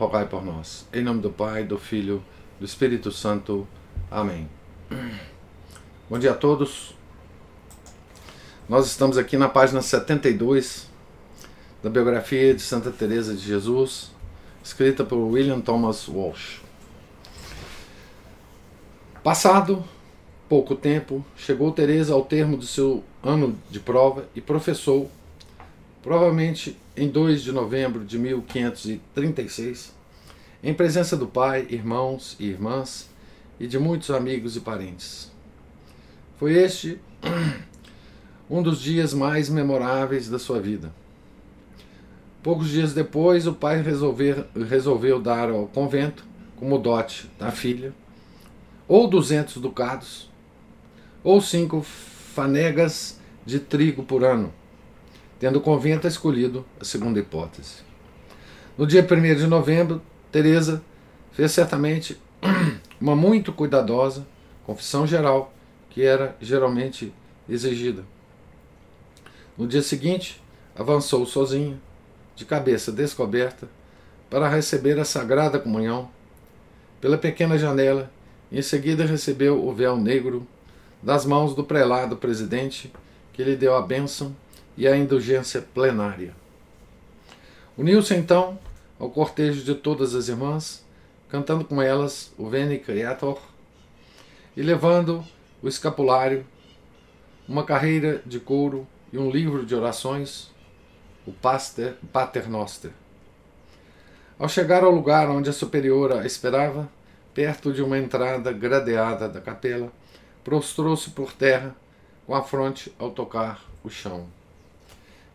rogai por nós. Em nome do Pai, do Filho, do Espírito Santo. Amém. Bom dia a todos. Nós estamos aqui na página 72 da biografia de Santa Teresa de Jesus, escrita por William Thomas Walsh. Passado pouco tempo, chegou Teresa ao termo do seu ano de prova e professou, provavelmente em 2 de novembro de 1536, em presença do pai, irmãos e irmãs e de muitos amigos e parentes. Foi este um dos dias mais memoráveis da sua vida. Poucos dias depois, o pai resolver, resolveu dar ao convento, como dote da filha, ou duzentos ducados, ou cinco fanegas de trigo por ano, tendo o convento escolhido a segunda hipótese. No dia 1 de novembro, Teresa fez certamente uma muito cuidadosa confissão geral, que era geralmente exigida. No dia seguinte, avançou sozinha, de cabeça descoberta, para receber a sagrada comunhão pela pequena janela e em seguida recebeu o véu negro das mãos do prelado presidente, que lhe deu a bênção e a indulgência plenária. Uniu-se então ao cortejo de todas as irmãs, cantando com elas o Veni Creator e levando o escapulário, uma carreira de couro e um livro de orações, o Paster, Pater Noster. Ao chegar ao lugar onde a superiora esperava, perto de uma entrada gradeada da capela, prostrou-se por terra, com a fronte ao tocar o chão.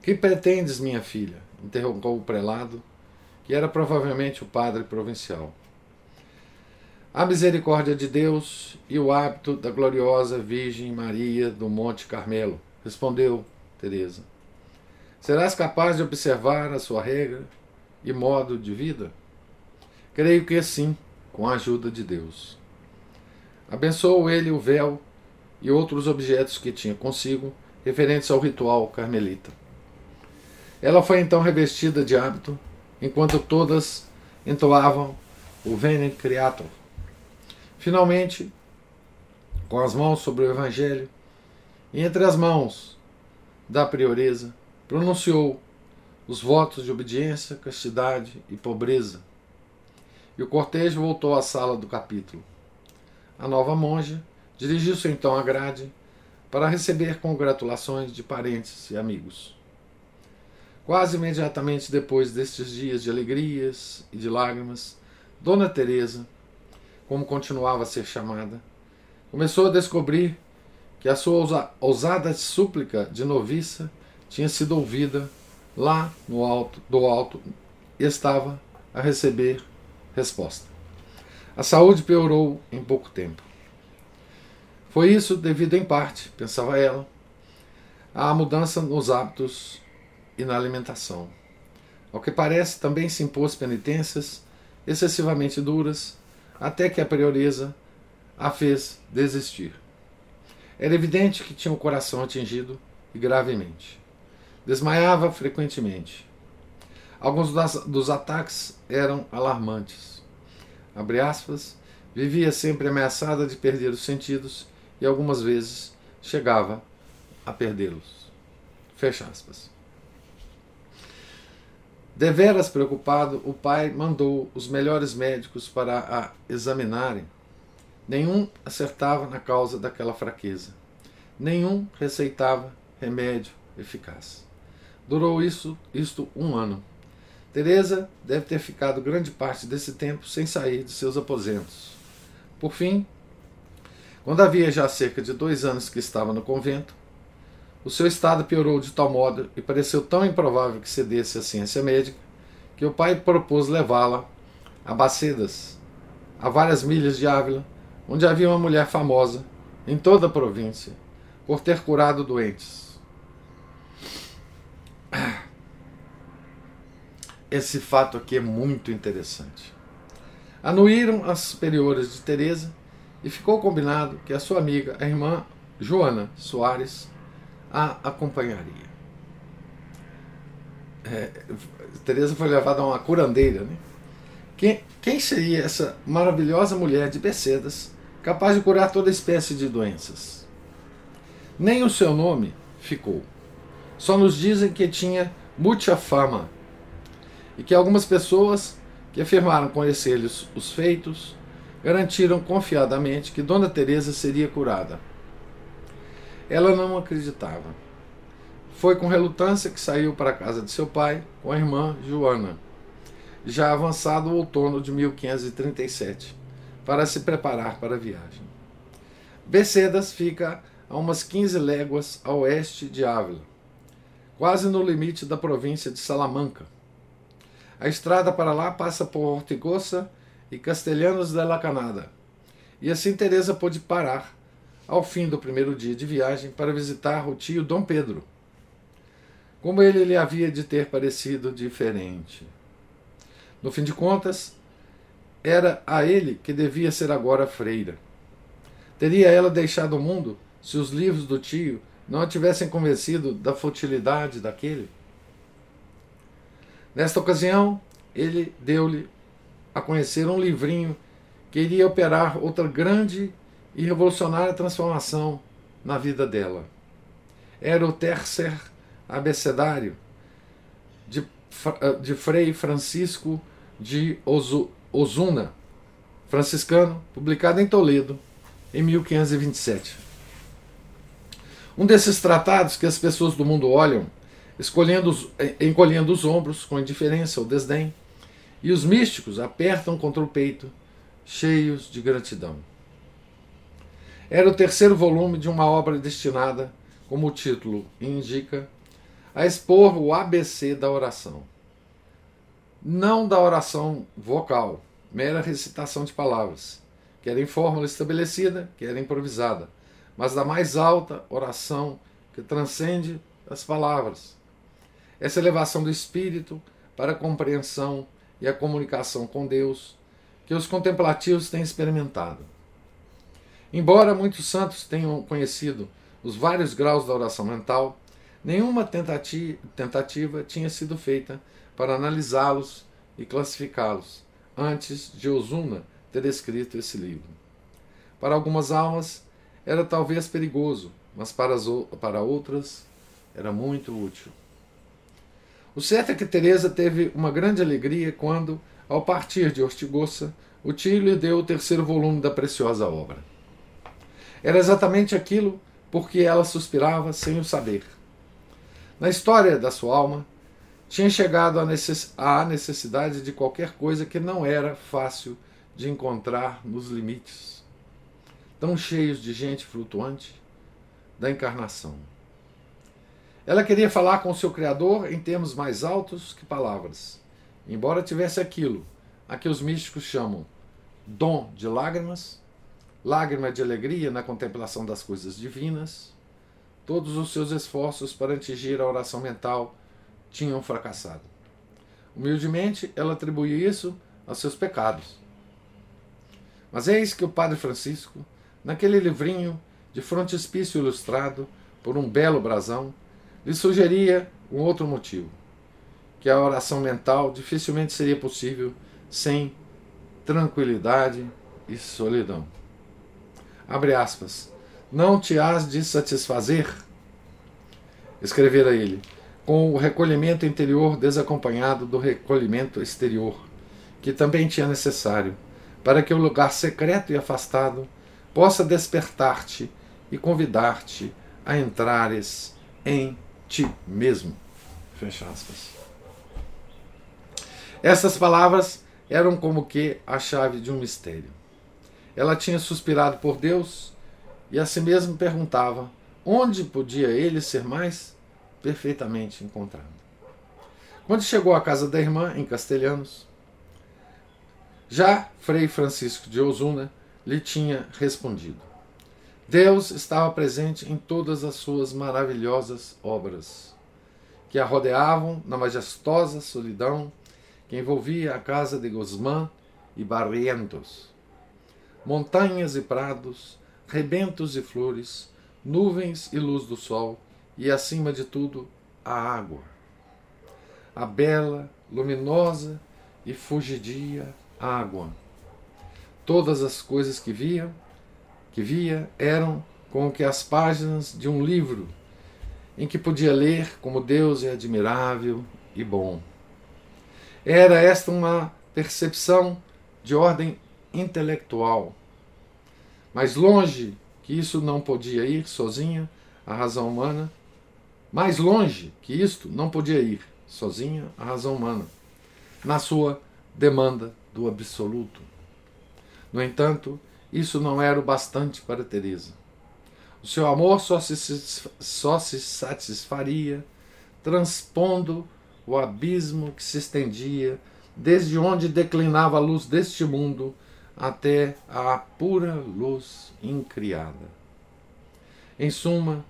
Que pretendes, minha filha? interrogou o prelado, que era provavelmente o padre provincial. A misericórdia de Deus e o hábito da gloriosa Virgem Maria do Monte Carmelo, respondeu Teresa. Serás capaz de observar a sua regra e modo de vida? Creio que sim, com a ajuda de Deus. Abençoou ele o véu e outros objetos que tinha consigo, referentes ao ritual carmelita. Ela foi então revestida de hábito, enquanto todas entoavam o Veni Creator. Finalmente, com as mãos sobre o Evangelho, e entre as mãos da prioresa, pronunciou os votos de obediência, castidade e pobreza. E o cortejo voltou à sala do capítulo. A nova monja dirigiu-se então à grade para receber congratulações de parentes e amigos. Quase imediatamente depois destes dias de alegrias e de lágrimas, Dona Teresa, como continuava a ser chamada, começou a descobrir que a sua ousada súplica de noviça tinha sido ouvida lá no alto do alto e estava a receber resposta. A saúde piorou em pouco tempo. Foi isso devido em parte, pensava ela, à mudança nos hábitos e na alimentação. Ao que parece, também se impôs penitências excessivamente duras, até que a prioresa a fez desistir. Era evidente que tinha o coração atingido e gravemente. Desmaiava frequentemente. Alguns das, dos ataques eram alarmantes aspas, vivia sempre ameaçada de perder os sentidos e algumas vezes chegava a perdê-los. Fecha aspas. Deveras preocupado, o pai mandou os melhores médicos para a examinarem. Nenhum acertava na causa daquela fraqueza. Nenhum receitava remédio eficaz. Durou isso, isto um ano. Teresa deve ter ficado grande parte desse tempo sem sair de seus aposentos. Por fim, quando havia já cerca de dois anos que estava no convento, o seu estado piorou de tal modo e pareceu tão improvável que cedesse à ciência médica que o pai propôs levá-la a Bacedas, a várias milhas de Ávila, onde havia uma mulher famosa em toda a província por ter curado doentes. Esse fato aqui é muito interessante. Anuíram as superiores de Teresa e ficou combinado que a sua amiga, a irmã Joana Soares, a acompanharia. É, Teresa foi levada a uma curandeira. Né? Quem, quem seria essa maravilhosa mulher de Becedas, capaz de curar toda espécie de doenças? Nem o seu nome ficou. Só nos dizem que tinha muita fama e que algumas pessoas que afirmaram conhecer-lhes os feitos garantiram confiadamente que Dona Teresa seria curada. Ela não acreditava. Foi com relutância que saiu para a casa de seu pai com a irmã Joana, já avançado o outono de 1537, para se preparar para a viagem. Becedas fica a umas 15 léguas a oeste de Ávila, quase no limite da província de Salamanca. A estrada para lá passa por Ortigosa e Castelhanos de la Canada, e assim Teresa pôde parar ao fim do primeiro dia de viagem para visitar o tio Dom Pedro. Como ele lhe havia de ter parecido diferente. No fim de contas, era a ele que devia ser agora freira. Teria ela deixado o mundo se os livros do tio não a tivessem convencido da futilidade daquele? Nesta ocasião, ele deu-lhe a conhecer um livrinho que iria operar outra grande e revolucionária transformação na vida dela. Era o terceiro abecedário de, de Frei Francisco de Ozuna, franciscano, publicado em Toledo em 1527. Um desses tratados que as pessoas do mundo olham, os, encolhendo os ombros com indiferença ou desdém, e os místicos apertam contra o peito, cheios de gratidão. Era o terceiro volume de uma obra destinada, como o título indica, a expor o ABC da oração. Não da oração vocal, mera recitação de palavras, quer em fórmula estabelecida, quer improvisada, mas da mais alta oração que transcende as palavras. Essa elevação do espírito para a compreensão e a comunicação com Deus que os contemplativos têm experimentado. Embora muitos santos tenham conhecido os vários graus da oração mental, nenhuma tentativa, tinha sido feita para analisá-los e classificá-los antes de Osuna ter escrito esse livro. Para algumas almas era talvez perigoso, mas para, as, para outras era muito útil. O certo é que Teresa teve uma grande alegria quando, ao partir de Ortigosa, o tio lhe deu o terceiro volume da preciosa obra. Era exatamente aquilo por que ela suspirava sem o saber. Na história da sua alma, tinha chegado à necessidade de qualquer coisa que não era fácil de encontrar nos limites, tão cheios de gente flutuante da encarnação. Ela queria falar com seu Criador em termos mais altos que palavras, embora tivesse aquilo a que os místicos chamam dom de lágrimas lágrima de alegria na contemplação das coisas divinas, todos os seus esforços para atingir a oração mental tinham fracassado. Humildemente, ela atribuía isso aos seus pecados. Mas eis que o Padre Francisco, naquele livrinho de frontispício ilustrado por um belo brasão, lhe sugeria um outro motivo: que a oração mental dificilmente seria possível sem tranquilidade e solidão abre aspas, não te has de satisfazer, escrevera ele, com o recolhimento interior desacompanhado do recolhimento exterior, que também tinha necessário, para que o lugar secreto e afastado possa despertar-te e convidar-te a entrares em ti mesmo. Fecha aspas. Essas palavras eram como que a chave de um mistério. Ela tinha suspirado por Deus e a si mesma perguntava onde podia ele ser mais perfeitamente encontrado. Quando chegou à casa da irmã, em Castelhanos, Já Frei Francisco de Osuna lhe tinha respondido: Deus estava presente em todas as suas maravilhosas obras, que a rodeavam na majestosa solidão que envolvia a casa de Guzmán e Barrientos. Montanhas e prados, rebentos e flores, nuvens e luz do sol, e acima de tudo, a água. A bela, luminosa e fugidia água. Todas as coisas que via, que via eram como que as páginas de um livro em que podia ler como Deus é admirável e bom. Era esta uma percepção de ordem intelectual. Mas longe que isso não podia ir sozinha, a razão humana, mais longe que isto não podia ir sozinha a razão humana, na sua demanda do absoluto. No entanto, isso não era o bastante para Teresa. O seu amor só se, só se satisfaria transpondo o abismo que se estendia desde onde declinava a luz deste mundo até a pura luz incriada. Em suma,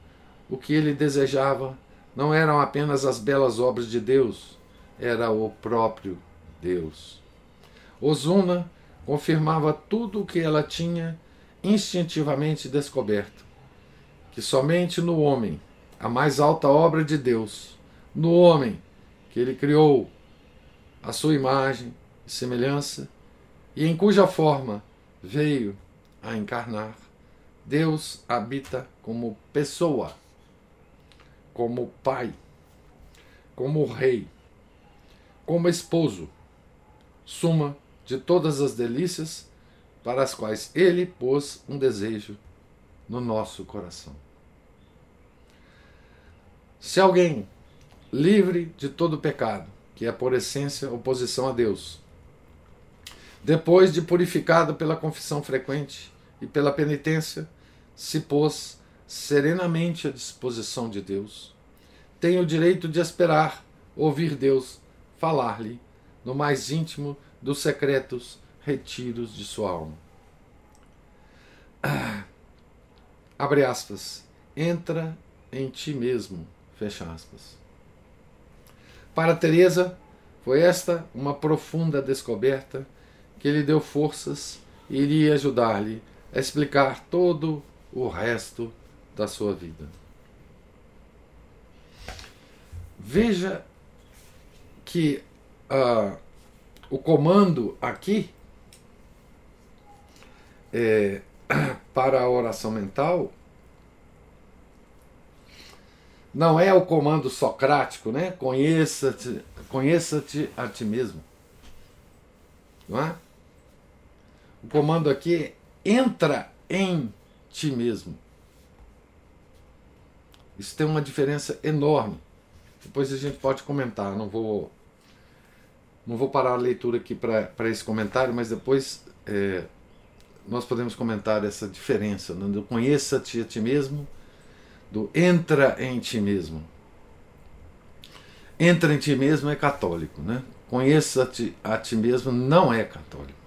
o que ele desejava não eram apenas as belas obras de Deus, era o próprio Deus. Ozuna confirmava tudo o que ela tinha instintivamente descoberto: que somente no homem, a mais alta obra de Deus, no homem que ele criou a sua imagem e semelhança, e em cuja forma veio a encarnar, Deus habita como pessoa, como pai, como rei, como esposo, suma de todas as delícias para as quais ele pôs um desejo no nosso coração. Se alguém livre de todo pecado, que é por essência oposição a Deus, depois de purificado pela confissão frequente e pela penitência, se pôs serenamente à disposição de Deus, tem o direito de esperar ouvir Deus falar-lhe no mais íntimo dos secretos retiros de sua alma. Ah, abre aspas. Entra em ti mesmo. Fecha aspas. Para Teresa, foi esta uma profunda descoberta que lhe deu forças e iria ajudar-lhe a explicar todo o resto da sua vida. Veja que uh, o comando aqui é, para a oração mental não é o comando socrático, né? Conheça-te conheça -te a ti mesmo. Não é? O comando aqui é entra em ti mesmo. Isso tem uma diferença enorme. Depois a gente pode comentar, não vou não vou parar a leitura aqui para esse comentário, mas depois é, nós podemos comentar essa diferença né, do conheça-te a ti mesmo, do entra em ti mesmo. Entra em ti mesmo é católico, né? Conheça-te a ti mesmo não é católico.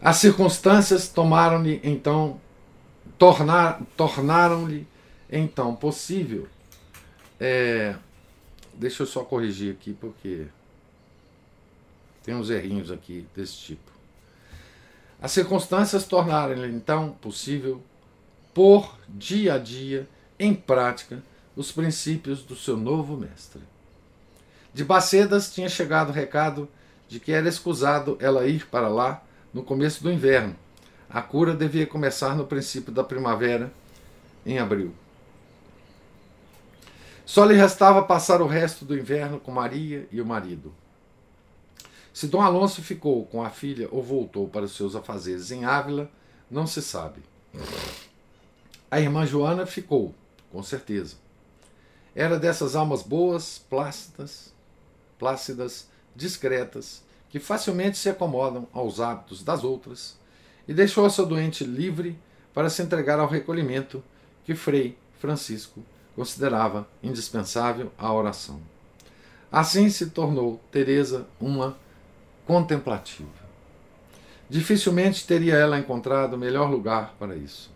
As circunstâncias tomaram-lhe então tornar, tornaram-lhe então possível. É, deixa eu só corrigir aqui porque tem uns errinhos aqui desse tipo. As circunstâncias tornaram então possível pôr dia a dia em prática os princípios do seu novo mestre. De Bacedas tinha chegado o recado de que era escusado ela ir para lá no começo do inverno. A cura devia começar no princípio da primavera, em abril. Só lhe restava passar o resto do inverno com Maria e o marido. Se Dom Alonso ficou com a filha ou voltou para os seus afazeres em Ávila, não se sabe. A irmã Joana ficou, com certeza. Era dessas almas boas, plácidas, plácidas, discretas, que facilmente se acomodam aos hábitos das outras, e deixou a sua doente livre para se entregar ao recolhimento que Frei Francisco considerava indispensável à oração. Assim se tornou Teresa uma contemplativa. Dificilmente teria ela encontrado melhor lugar para isso.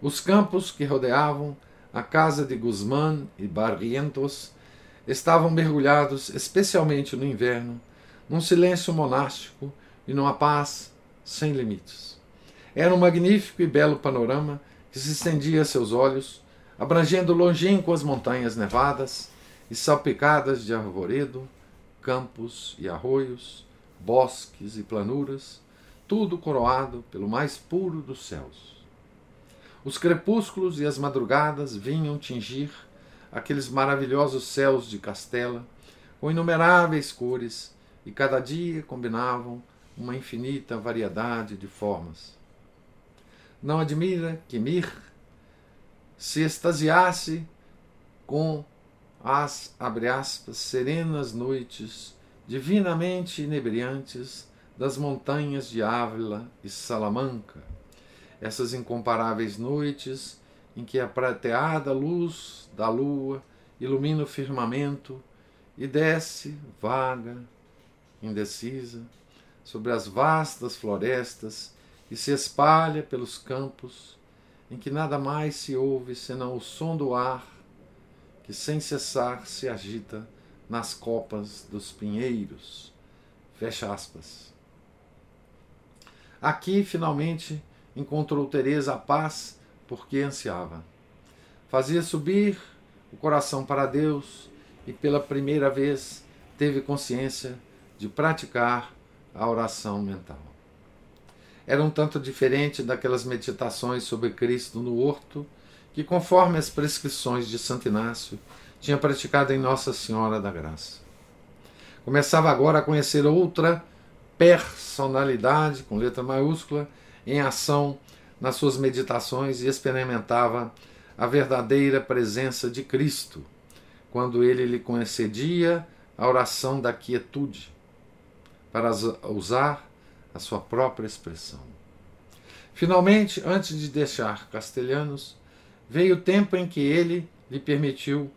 Os campos que rodeavam a casa de Guzmán e Barrientos estavam mergulhados, especialmente no inverno, num silêncio monástico e numa paz sem limites. Era um magnífico e belo panorama que se estendia a seus olhos, abrangendo longínquas montanhas nevadas e salpicadas de arvoredo, campos e arroios, bosques e planuras, tudo coroado pelo mais puro dos céus. Os crepúsculos e as madrugadas vinham tingir aqueles maravilhosos céus de Castela com inumeráveis cores e cada dia combinavam uma infinita variedade de formas. Não admira que Mir se extasiasse com as, abre aspas, serenas noites divinamente inebriantes das montanhas de Ávila e Salamanca, essas incomparáveis noites em que a prateada luz da lua ilumina o firmamento e desce, vaga, indecisa, sobre as vastas florestas e se espalha pelos campos, em que nada mais se ouve senão o som do ar que sem cessar se agita nas copas dos pinheiros. Fecha aspas. Aqui, finalmente, encontrou Teresa a paz porque ansiava. Fazia subir o coração para Deus e pela primeira vez teve consciência de praticar a oração mental. Era um tanto diferente daquelas meditações sobre Cristo no horto que, conforme as prescrições de Santo Inácio, tinha praticado em Nossa Senhora da Graça. Começava agora a conhecer outra personalidade, com letra maiúscula, em ação nas suas meditações e experimentava a verdadeira presença de Cristo, quando ele lhe concedia a oração da quietude, para usar a sua própria expressão. Finalmente, antes de deixar Castelhanos, veio o tempo em que ele lhe permitiu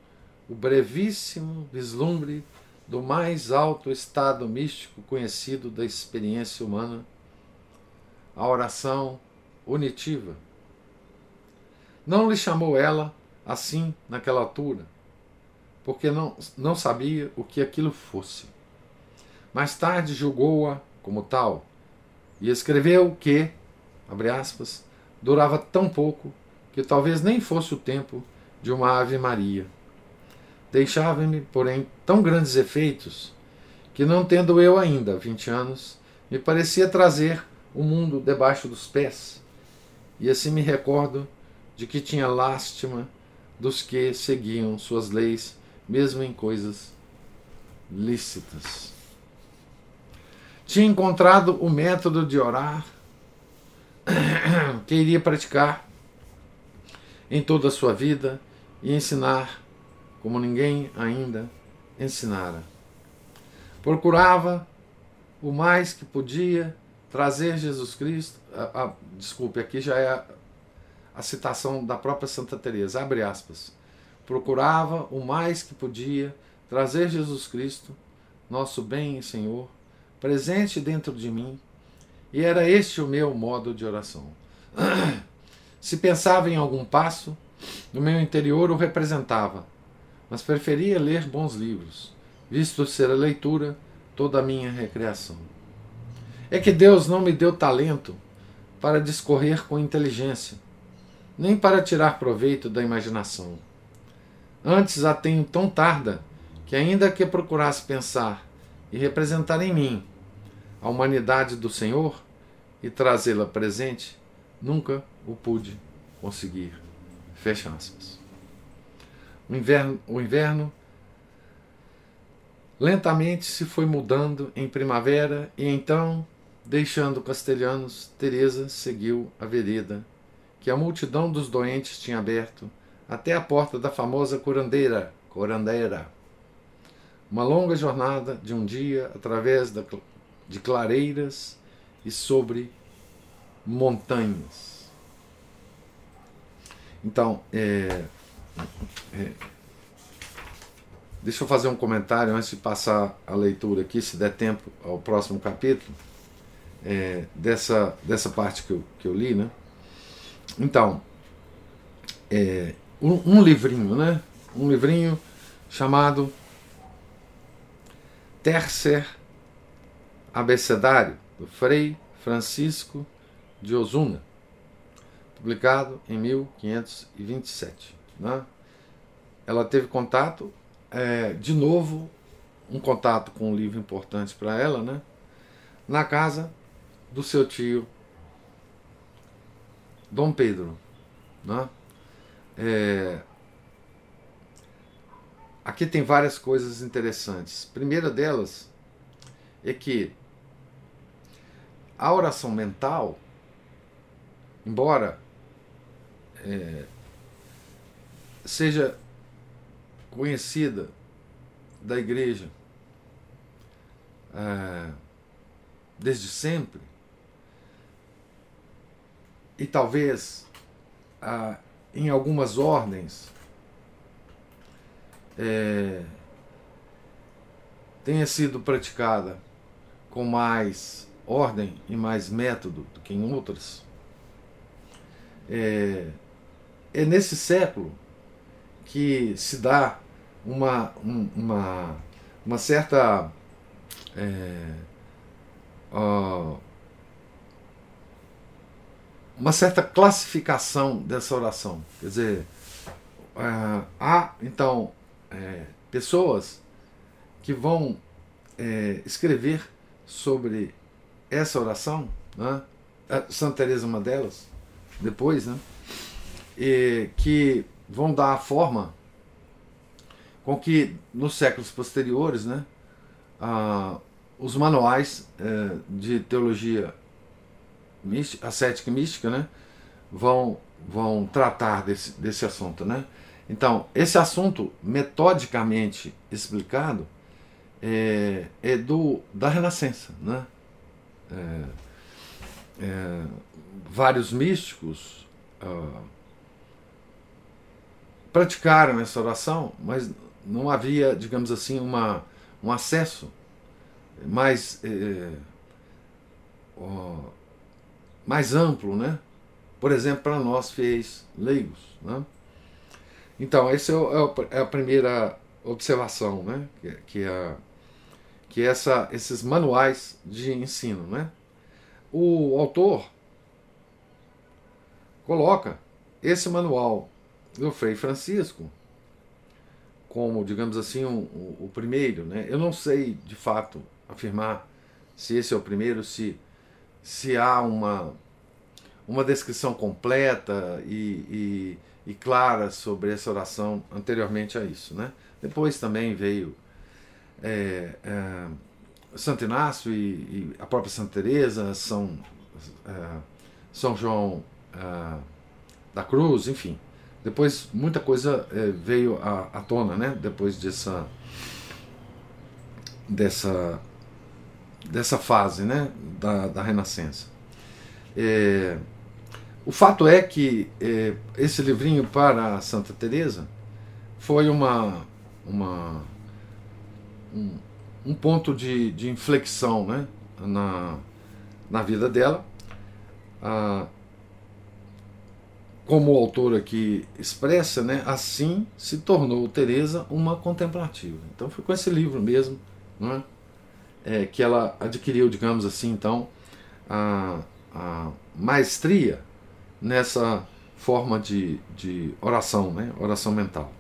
o brevíssimo vislumbre do mais alto estado místico conhecido da experiência humana, a oração unitiva. Não lhe chamou ela assim naquela altura, porque não, não sabia o que aquilo fosse. Mais tarde julgou-a como tal e escreveu que, abre aspas, durava tão pouco que talvez nem fosse o tempo de uma Ave Maria. Deixava-me, porém, tão grandes efeitos que, não tendo eu ainda vinte anos, me parecia trazer o mundo debaixo dos pés e assim me recordo de que tinha lástima dos que seguiam suas leis, mesmo em coisas lícitas. Tinha encontrado o método de orar que iria praticar em toda a sua vida e ensinar como ninguém ainda ensinara. Procurava o mais que podia trazer Jesus Cristo. A, a, desculpe, aqui já é a, a citação da própria Santa Teresa. Abre aspas. Procurava o mais que podia trazer Jesus Cristo, nosso bem e Senhor, presente dentro de mim, e era este o meu modo de oração. Se pensava em algum passo, no meu interior o representava, mas preferia ler bons livros, visto ser a leitura toda a minha recreação. É que Deus não me deu talento para discorrer com inteligência, nem para tirar proveito da imaginação. Antes a tenho tão tarda que, ainda que procurasse pensar e representar em mim a humanidade do Senhor e trazê-la presente, nunca o pude conseguir. Fecha aspas. O inverno, o inverno lentamente se foi mudando em primavera e então Deixando Castelhanos, Teresa seguiu a vereda que a multidão dos doentes tinha aberto até a porta da famosa curandeira, curandeira. Uma longa jornada de um dia através de clareiras e sobre montanhas. Então, é, é, deixa eu fazer um comentário antes de passar a leitura aqui, se der tempo, ao próximo capítulo. é, dessa, dessa parte que eu, que eu li, né? Então, é, um, um livrinho, né? Um livrinho chamado Tercer Abecedário, do Frei Francisco de Osuna, publicado em 1527. Né? Ela teve contato, é, de novo, um contato com um livro importante para ela, né? na casa do seu tio Dom Pedro. Né? É, aqui tem várias coisas interessantes. primeira delas é que a oração mental, embora é, seja conhecida da igreja é, desde sempre, e talvez em algumas ordens é, tenha sido praticada com mais ordem e mais método do que em outras, é, é nesse século que se dá uma, uma, uma certa é, uh, uma certa classificação dessa oração. Quer dizer, uh, há então é, pessoas que vão é, escrever sobre essa oração, né? Santa Teresa é uma delas, depois, né? E, que vão dar a forma com que nos séculos posteriores, né, ah, os manuais eh, de teologia mística, ascética e mística, né, vão, vão tratar desse, desse assunto, né? Então, esse assunto metodicamente explicado é, é do da Renascença, né? É, é, vários místicos ah, praticaram essa oração, mas não havia, digamos assim, uma, um acesso mais, é, mais amplo, né? Por exemplo, para nós fiéis leigos. Né? Então, essa é, é, a primeira observação, né? que, que, é, que é essa, esses manuais de ensino. Né? O autor coloca esse manual do Frei Francisco como, digamos assim, um, o primeiro. Né? Eu não sei, de fato, afirmar se esse é o primeiro, se, se há uma, uma descrição completa e, e, e clara sobre essa oração anteriormente a isso. Né? Depois também veio é, é, Santo Inácio e, e, a própria Santa Teresa, São, é, São João é, da Cruz, enfim. Depois muita coisa é, veio à, à tona, né? Depois dessa dessa dessa fase né, da, da Renascença. É, o fato é que esse livrinho para Santa Teresa foi uma, uma um, um ponto de, de inflexão né, na, na vida dela. Ah, como o autor aqui expressa, né, assim se tornou Teresa uma contemplativa. Então foi com esse livro mesmo, não é? é, que ela adquiriu, digamos assim, então, a, a maestria nessa forma de, de oração, né? oração mental.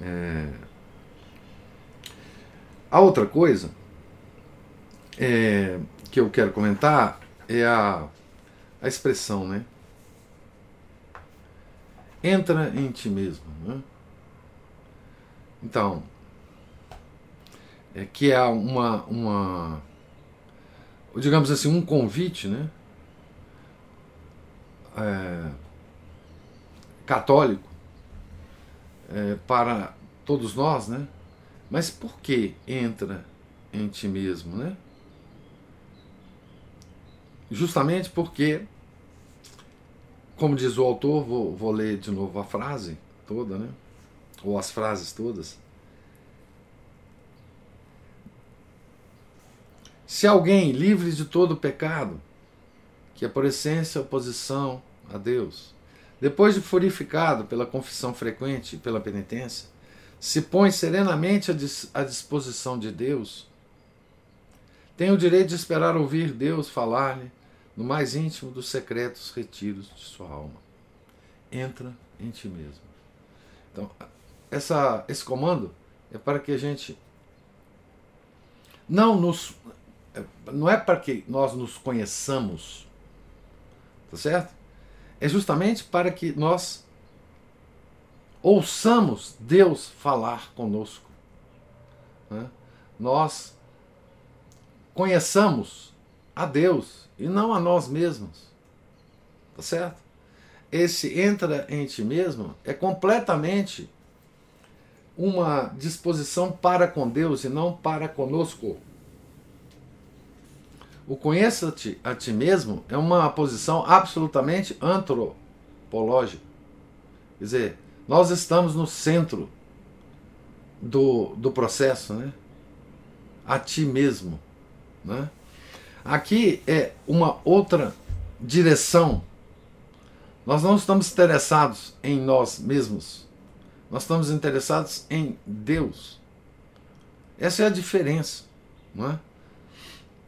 É... A outra coisa é, que eu quero comentar é a, a expressão, né? Entra em ti mesmo. Né? Então, é, que é uma, uma, digamos assim, um convite, né? É, católico é, para todos nós, né? Mas por que entra em ti mesmo, né? Justamente porque, como diz o autor, vou, vou ler de novo a frase toda, né? Ou as frases todas. Se alguém livre de todo pecado, que é por essência oposição a Deus, depois de purificado pela confissão frequente e pela penitência, se põe serenamente à disposição de Deus, tem o direito de esperar ouvir Deus falar-lhe no mais íntimo dos secretos retiros de sua alma. Entra em ti mesmo. Então, essa, esse comando é para que a gente não nos não é para que nós nos conheçamos, tá certo? É justamente para que nós ouçamos Deus falar conosco. Né? Nós conheçamos a Deus e não a nós mesmos. Tá certo? Esse entra em ti mesmo é completamente uma disposição para com Deus e não para conosco. O conheça-te a ti mesmo é uma posição absolutamente antropológica. Quer dizer, nós estamos no centro do, do processo, né? A ti mesmo. Né? Aqui é uma outra direção. Nós não estamos interessados em nós mesmos. Nós estamos interessados em Deus. Essa é a diferença. Não é?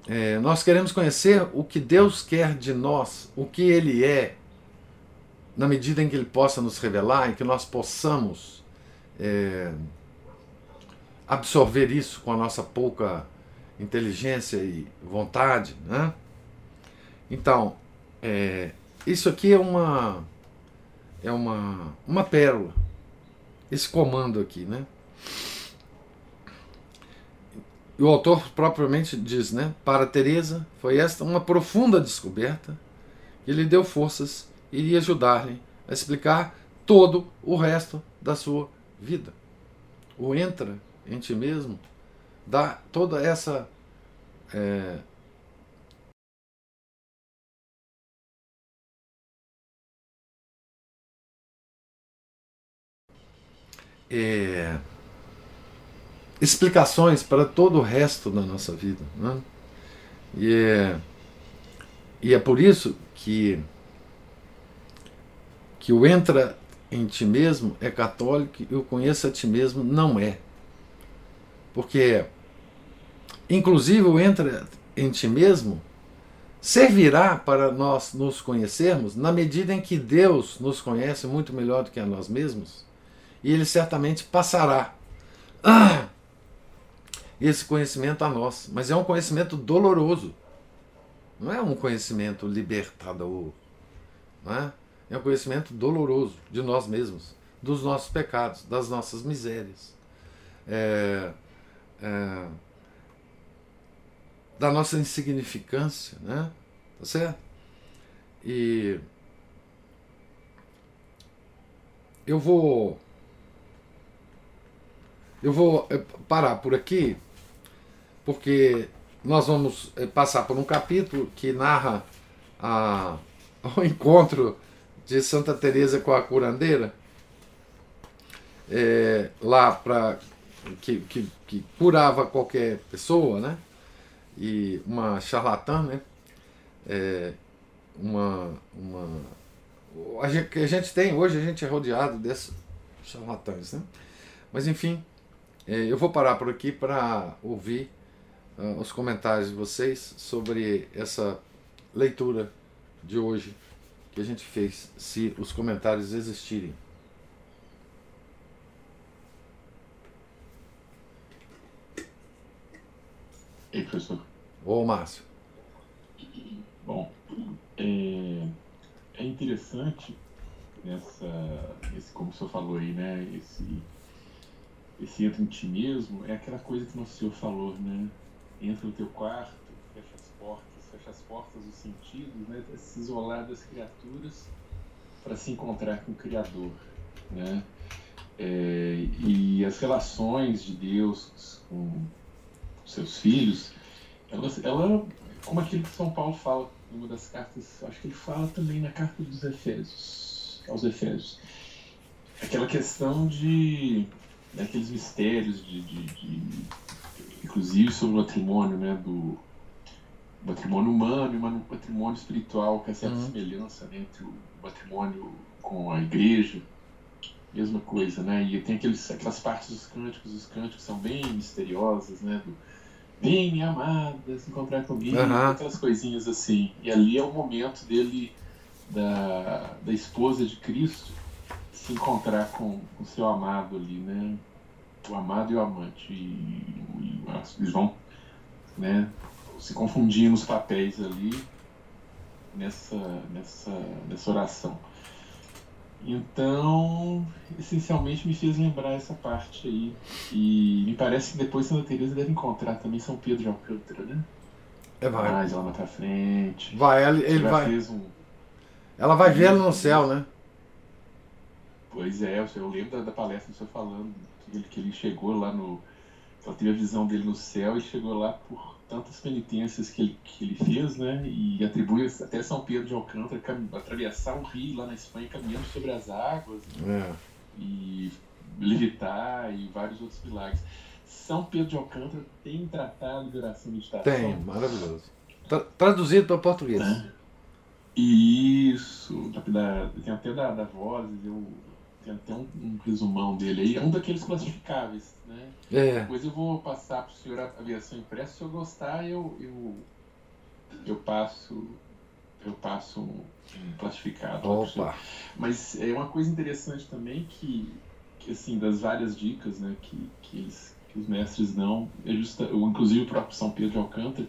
É, nós queremos conhecer o que Deus quer de nós, o que Ele é, na medida em que Ele possa nos revelar e que nós possamos é, absorver isso com a nossa pouca inteligência e vontade. Né? Então, é, isso aqui é uma, é uma, uma pérola, esse comando aqui. Né? E o autor propriamente diz, né? Para Teresa foi esta uma profunda descoberta que lhe deu forças iria ajudar-lhe a explicar todo o resto da sua vida. O entra em ti mesmo dá toda essa é, é, explicações para todo o resto da nossa vida. Né? E, é, e é por isso que, que o entra em ti mesmo é católico e o conheça a ti mesmo não é. Porque, inclusive, o entra em ti mesmo servirá para nós nos conhecermos na medida em que Deus nos conhece muito melhor do que a nós mesmos e ele certamente passará ah, esse conhecimento a nós. Mas é um conhecimento doloroso. Não é um conhecimento libertador. Não é? É um conhecimento doloroso de nós mesmos, dos nossos pecados, das nossas misérias. É, é, da nossa insignificância, né? Tá certo? E eu vou eu vou é, parar por aqui porque nós vamos eh, passar por um capítulo que narra a, o encontro de Santa Teresa com a curandeira é, lá para que, que, que, curava qualquer pessoa, né? E uma charlatã, né? É, uma, uma a gente, que a gente tem hoje a gente é rodeado desses charlatães, né? Mas enfim, é, eu vou parar por aqui para ouvir uh, os comentários de vocês sobre essa leitura de hoje que a gente fez, se os comentários existirem. Ei, professor. Ô, Márcio. Bom, é, é interessante nessa, esse, como o senhor falou aí, né, esse, esse entra em ti mesmo, é aquela coisa que nosso Senhor falou, né, entra no teu quarto, portas, fecha as portas dos sentidos, né? Se isolar das criaturas para se encontrar com o Criador, né? É, e as relações de Deus com seus filhos, ela, ela, como aquilo que São Paulo fala numa das cartas, acho que ele fala também na carta dos Efésios, aos Efésios, aquela questão de daqueles mistérios de, de, de inclusive sobre o matrimônio, né, do, matrimônio humano e um matrimônio espiritual, que é certa uhum. semelhança né, entre o matrimônio com a igreja, mesma coisa, né? E tem aqueles, aquelas partes dos cânticos, os cânticos são bem misteriosas, né? Do, Vem, minha amada, se encontrar comigo, uhum. aquelas coisinhas assim. E ali é o momento dele, da, da esposa de Cristo, se encontrar com o seu amado ali, né? O amado e o amante. E, e eles vão né, se confundir nos papéis ali nessa, nessa, nessa oração. Então, essencialmente me fez lembrar essa parte aí. E me parece que depois Santa Teresa deve encontrar também São Pedro de Alcântara, né? É, vai. Mais lá pra frente. Vai, ele, ele vai. Um... Ela vai vendo no céu, né? Pois é, eu lembro da, da palestra do senhor falando que ele, que ele chegou lá no. Ela teve a visão dele no céu e chegou lá por tantas penitências que ele, que ele fez, né? E atribui até São Pedro de Alcântara atravessar o rio lá na Espanha caminhando sobre as águas né? é. e levitar e vários outros milagres. São Pedro de Alcântara tem tratado de oração e meditação. Tem, maravilhoso. Tra traduzido para português. É. Isso, da, tem até da, da voz, eu tem até um, um, resumão dele aí, é um daqueles classificáveis, né? É. Depois eu vou passar para o senhor a versão impressa, se eu gostar, eu, eu, eu passo eu passo um, um classificado. Opa. Mas é uma coisa interessante também que, que assim, das várias dicas né, que, que, eles, que os mestres dão, é justa, inclusive o próprio São Pedro de Alcântara,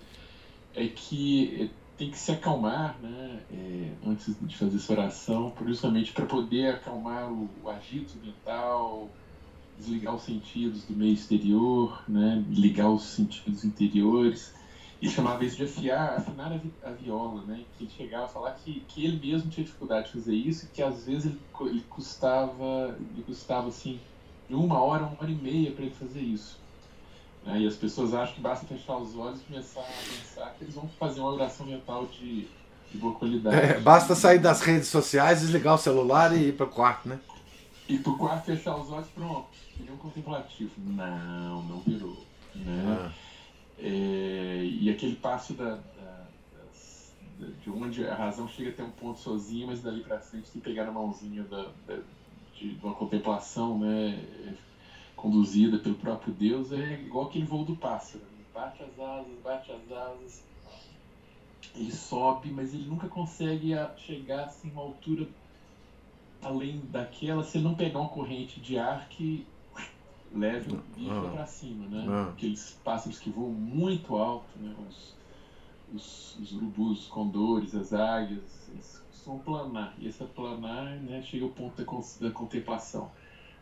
é que tem que se acalmar né, é, antes de fazer essa oração, justamente para poder acalmar o, o, agito mental, desligar os sentidos do meio exterior, né, ligar os sentidos interiores. E chamava isso de afiar, afinar a, vi, a viola, né? Que ele chegava a falar que, que ele mesmo tinha dificuldade de fazer isso e que às vezes ele, ele custava, ele custava assim, de uma hora, uma hora e meia para ele fazer isso. Né? E as pessoas acham que basta fechar os olhos e começar a pensar que eles vão fazer uma oração mental de, de boa qualidade. É, basta sair das redes sociais, desligar o celular e ir para o quarto, né? Ir para o quarto, fechar os olhos, pronto. Virou contemplativo. Não, não virou. Né? Ah. É, e aquele passo da, da, de onde a razão chega até um ponto sozinha, mas dali para frente tem que pegar na mãozinha da, da de, de, uma contemplação, né? Conduzida pelo próprio Deus, é igual aquele voo do pássaro. Bate as asas, bate as asas, ele sobe, mas ele nunca consegue chegar assim, uma altura além daquela se ele não pegar uma corrente de ar que leve o bicho ah, para cima, né? Ah. Aqueles pássaros que voam muito alto, né? Os, os, os urubus, os condores, as águias, eles costumam planar. E essa planar né, chega ao ponto da, da contemplação.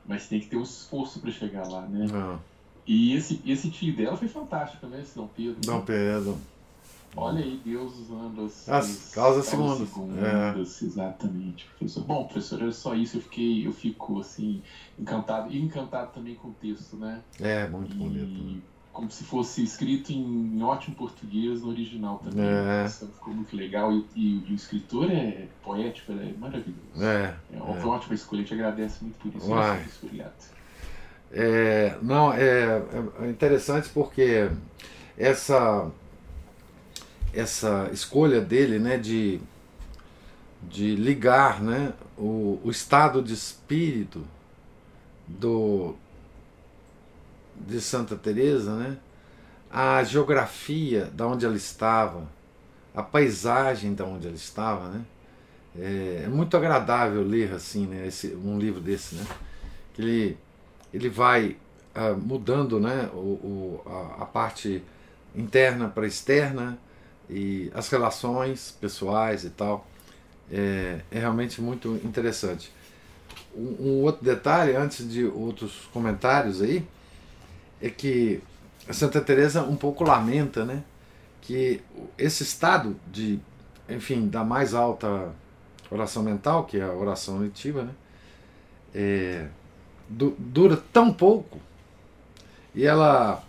Mas tem que ter um esforço para chegar lá, né? Ah. E esse, esse tio dela foi fantástico, né? Esse Dom Pedro. Dom Pedro. Olha aí, Deus usando as, as, as causas segundas. segundas é. Exatamente, professor. Bom, professor, era só isso. Eu fiquei, eu fico assim, encantado. E encantado também com o texto, né? É, muito e, bonito. Como se fosse escrito em ótimo português no original também. É. Ficou muito legal. E, e, e, o escritor é poético, é maravilhoso. É. É uma é. ótima escolha. A gente agradece muito por isso. Uai. É, não, é, é interessante porque essa essa escolha dele né, de, de ligar né, o, o estado de espírito do, de Santa Teresa né, à geografia da onde ela estava, a paisagem da onde ela estava, né? É, é, muito agradável ler assim, né, esse, um livro desse, né? Que ele, ele vai uh, mudando, né, o, o a, a parte interna para externa, e as relações pessoais e tal. É, é realmente muito interessante. Um, um, outro detalhe, antes de outros comentários aí, é que Santa Teresa um pouco lamenta, né, que esse estado de, enfim, da mais alta oração mental, que é a oração auditiva, né, é, du dura tão pouco e ela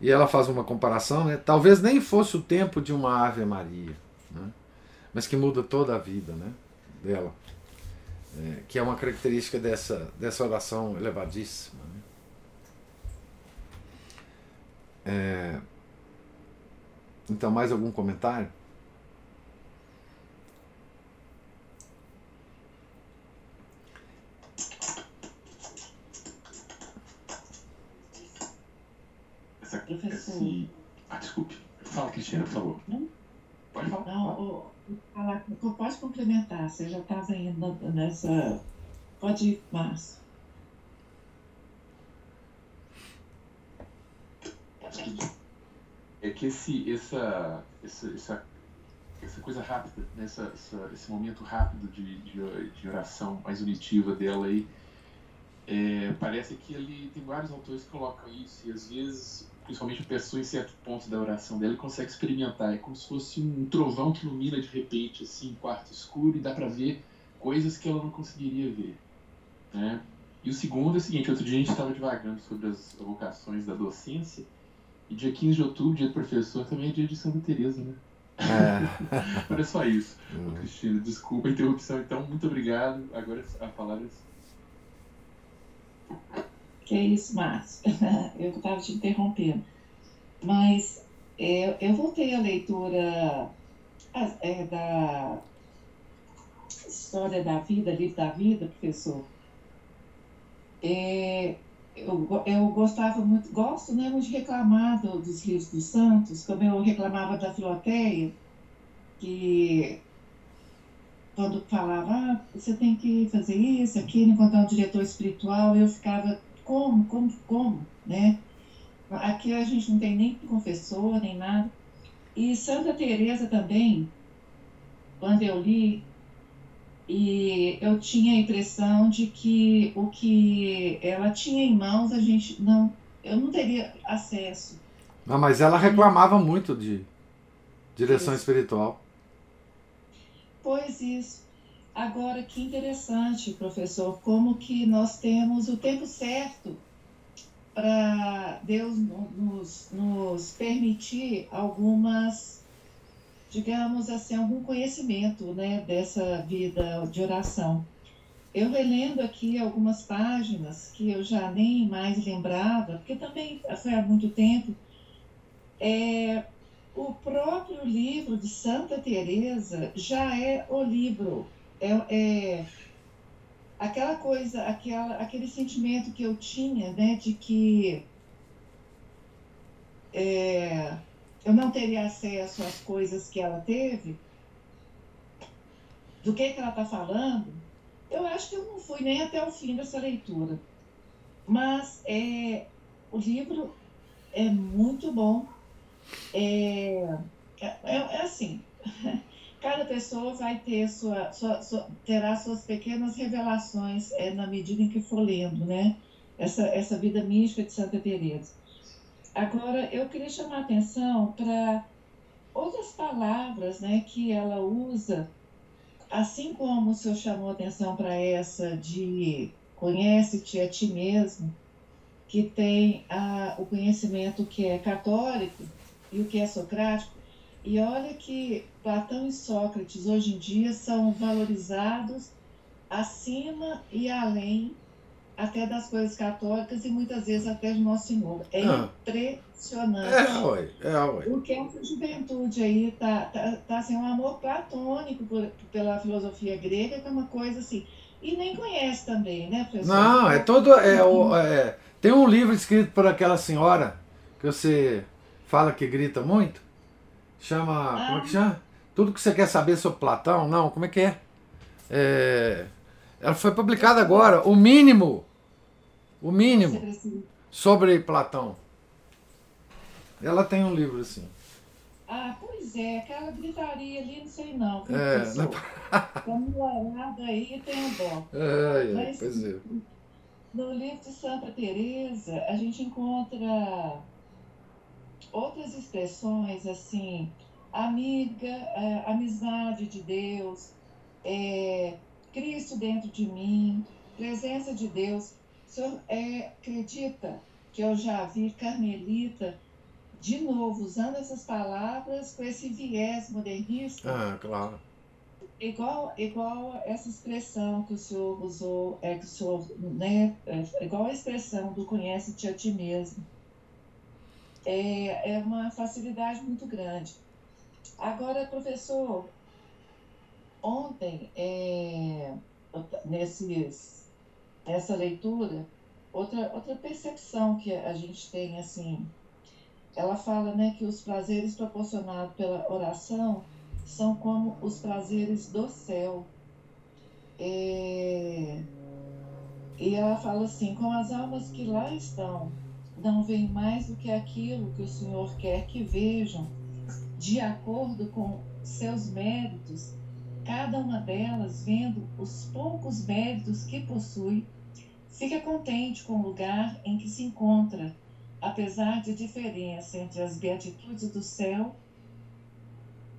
e ela faz uma comparação, né? talvez nem fosse o tempo de uma Ave Maria, né? mas que muda toda a vida né? dela, é, que é uma característica dessa, dessa oração elevadíssima. Né? É, Então, mais algum comentário? Essa, esse... Ah, desculpe. Fala, Cristina, por favor. Não? Pode falar. Não, pode complementar. Você já estava indo nessa. Pode ir, Márcio. É que esse, essa, essa, essa, essa coisa rápida, né? essa, essa, esse momento rápido de, de, de oração mais unitiva dela aí, é, parece que ele tem vários autores que colocam isso e às vezes principalmente a pessoa em certo ponto da oração dela consegue experimentar. É como se fosse um trovão que ilumina de repente, assim, um quarto escuro e dá para ver coisas que ela não conseguiria ver. Né? E o segundo é o seguinte: outro dia a gente estava divagando sobre as vocações da docência e dia 15 de outubro, dia do professor, também é dia de Santa Teresa, né? É. Olha só isso. Hum. Cristina, desculpa a interrupção, então, muito obrigado. Agora a palavra é que é isso, Márcio? eu estava te interrompendo. Mas é, eu voltei à leitura é, da História da Vida, Livro da Vida, professor. É, eu, eu gostava muito, gosto né, muito de reclamar do, dos livros dos santos, como eu reclamava da Filoteia, que quando falava, ah, você tem que fazer isso, aquilo, encontrar um diretor espiritual, eu ficava como, como, como, né? Aqui a gente não tem nem confessor, nem nada. E Santa Teresa também, quando eu li, e eu tinha a impressão de que o que ela tinha em mãos a gente não, eu não teria acesso. Não, mas ela reclamava muito de direção isso. espiritual. Pois isso. Agora, que interessante, professor, como que nós temos o tempo certo para Deus nos, nos permitir algumas, digamos assim, algum conhecimento né, dessa vida de oração. Eu relendo aqui algumas páginas que eu já nem mais lembrava, porque também foi há muito tempo, é, o próprio livro de Santa Teresa já é o livro é, é aquela coisa, aquela, aquele sentimento que eu tinha, né, de que é, eu não teria acesso às coisas que ela teve, do que, que ela está falando, eu acho que eu não fui nem até o fim dessa leitura. Mas é, o livro é muito bom. É, é, é assim, cada pessoa vai ter sua, sua, sua, terá suas pequenas revelações é, na medida em que for lendo, né? Essa, essa vida mística de Santa Teresa. Agora, eu queria chamar a atenção para outras palavras, né, que ela usa, assim como o senhor chamou a atenção para essa de conhece-te a ti mesmo, que tem a, o conhecimento que é católico e o que é socrático. E olha que Platão e Sócrates hoje em dia são valorizados acima e além até das coisas católicas e muitas vezes até de Nosso Senhor. É ah. impressionante. É, ué, é, ué. O que essa juventude aí tá, tá, tá assim, um amor platônico por, pela filosofia grega, que é uma coisa assim. E nem conhece também, né, professor? Não, é todo. É, é, tem um livro escrito por aquela senhora que você fala que grita muito. Chama. Ah. Como é que chama? Tudo que você quer saber sobre Platão, não, como é que é? é ela foi publicada agora, o mínimo, o mínimo sobre Platão. Ela tem um livro assim. Ah, pois é, aquela gritaria ali, não sei não. É, não... Tá aí tem um dó. É, é, Mas, pois é. No livro de Santa Teresa, a gente encontra outras expressões assim amiga, é, amizade de Deus, é, Cristo dentro de mim, presença de Deus. O senhor é, acredita que eu já vi Carmelita de novo usando essas palavras com esse viés modernista? Ah, claro. Igual, igual essa expressão que o senhor usou, é que o senhor, né, é, igual a expressão do conhece-te a ti mesmo. é, é uma facilidade muito grande. Agora, professor, ontem, é, nesses, nessa leitura, outra, outra percepção que a gente tem, assim, ela fala né, que os prazeres proporcionados pela oração são como os prazeres do céu. É, e ela fala assim: com as almas que lá estão, não veem mais do que aquilo que o Senhor quer que vejam, de acordo com seus méritos, cada uma delas vendo os poucos méritos que possui, fica contente com o lugar em que se encontra, apesar de diferença entre as beatitudes do céu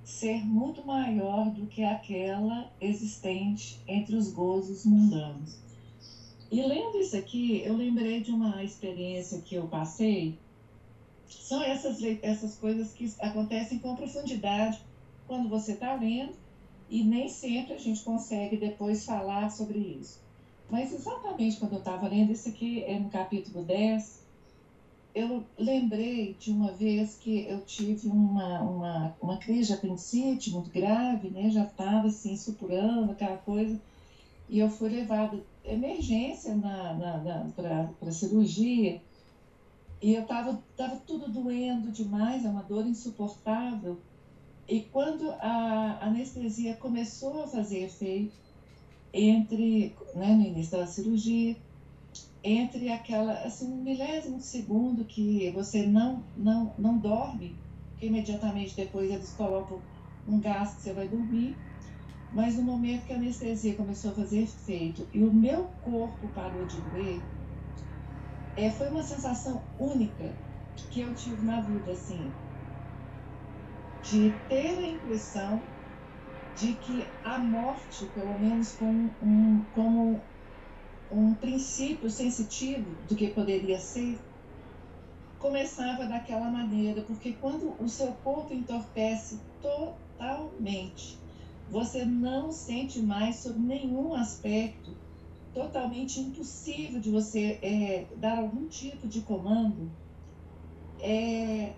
ser muito maior do que aquela existente entre os gozos mundanos. E lendo isso aqui, eu lembrei de uma experiência que eu passei. São essas, essas coisas que acontecem com profundidade quando você está lendo, e nem sempre a gente consegue depois falar sobre isso. Mas exatamente quando eu estava lendo, isso aqui é no capítulo 10, eu lembrei de uma vez que eu tive uma, uma, uma crise de apendicite muito grave, né? Já estava assim, supurando, aquela coisa. E eu fui levada emergência na, na, na para cirurgia. E eu estava tava tudo doendo demais, é uma dor insuportável. E quando a anestesia começou a fazer efeito, entre, né, no início da cirurgia, entre aquela, assim, um milésimo de segundo que você não, não, não dorme, que imediatamente depois eles colocam um gás que você vai dormir, mas no momento que a anestesia começou a fazer efeito e o meu corpo parou de doer, é, foi uma sensação única que eu tive na vida, assim, de ter a impressão de que a morte, pelo menos como um, como um princípio sensitivo do que poderia ser, começava daquela maneira, porque quando o seu corpo entorpece totalmente, você não sente mais sobre nenhum aspecto totalmente impossível de você é, dar algum tipo de comando. É,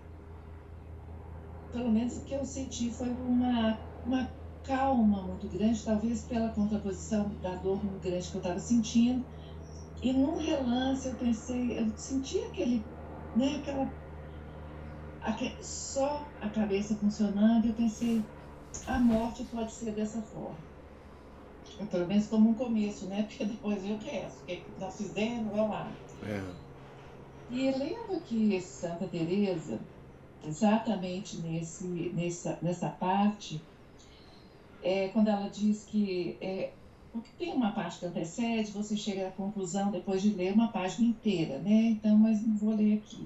pelo menos o que eu senti foi uma, uma calma muito grande, talvez pela contraposição da dor muito grande que eu estava sentindo. E num relance eu pensei, eu senti aquele, né, aquela, aquele, só a cabeça funcionando, e eu pensei, a morte pode ser dessa forma. Pelo menos como um começo, né? Porque depois eu resto. O que nós fizemos, vai lá. É. E lendo aqui Santa Teresa, exatamente nesse, nessa, nessa parte, é, quando ela diz que é, porque tem uma parte que antecede, você chega à conclusão depois de ler uma página inteira, né? Então, mas não vou ler aqui.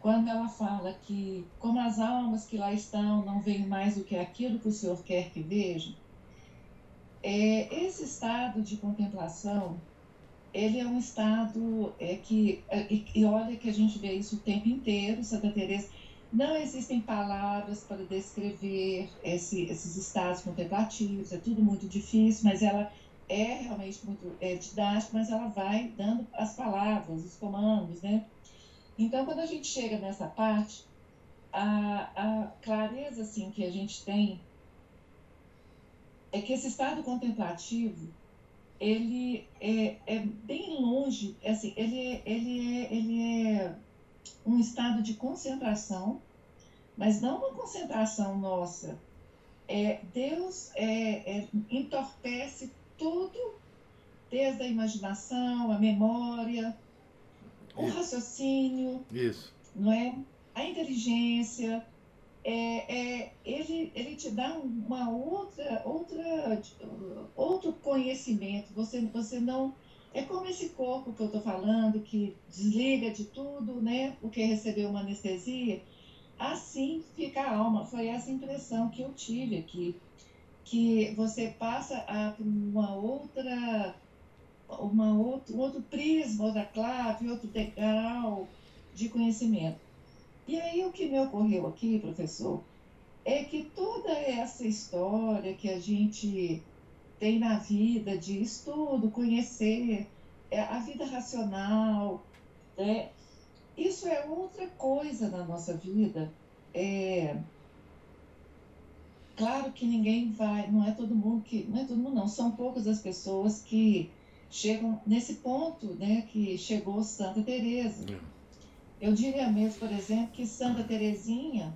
Quando ela fala que, como as almas que lá estão não veem mais do que aquilo que o Senhor quer que vejam, é, esse estado de contemplação, ele é um estado é, que, é, e, e olha que a gente vê isso o tempo inteiro, Santa Teresa não existem palavras para descrever esse, esses estados contemplativos, é tudo muito difícil, mas ela é realmente muito é, didática, mas ela vai dando as palavras, os comandos, né? Então, quando a gente chega nessa parte, a, a clareza assim, que a gente tem é que esse estado contemplativo ele é, é bem longe, é assim, ele, é, ele, é, ele é um estado de concentração, mas não uma concentração nossa. É, Deus é, é, entorpece tudo, desde a imaginação, a memória, o Isso. raciocínio, Isso. não é? A inteligência. É, é, ele, ele te dá uma outra, outra, outro conhecimento. Você, você não é como esse corpo que eu estou falando, que desliga de tudo, né? Porque recebeu uma anestesia. Assim fica a alma. Foi essa impressão que eu tive aqui. Que você passa a uma outra, uma outro, um outro prisma, outra clave, outro degrau de conhecimento. E aí o que me ocorreu aqui, professor, é que toda essa história que a gente tem na vida de estudo, conhecer é, a vida racional, né? isso é outra coisa na nossa vida. É, claro que ninguém vai, não é todo mundo que, não é todo mundo não, são poucas as pessoas que chegam nesse ponto, né, que chegou Santa Teresa. É. Eu diria mesmo, por exemplo, que Santa Teresinha,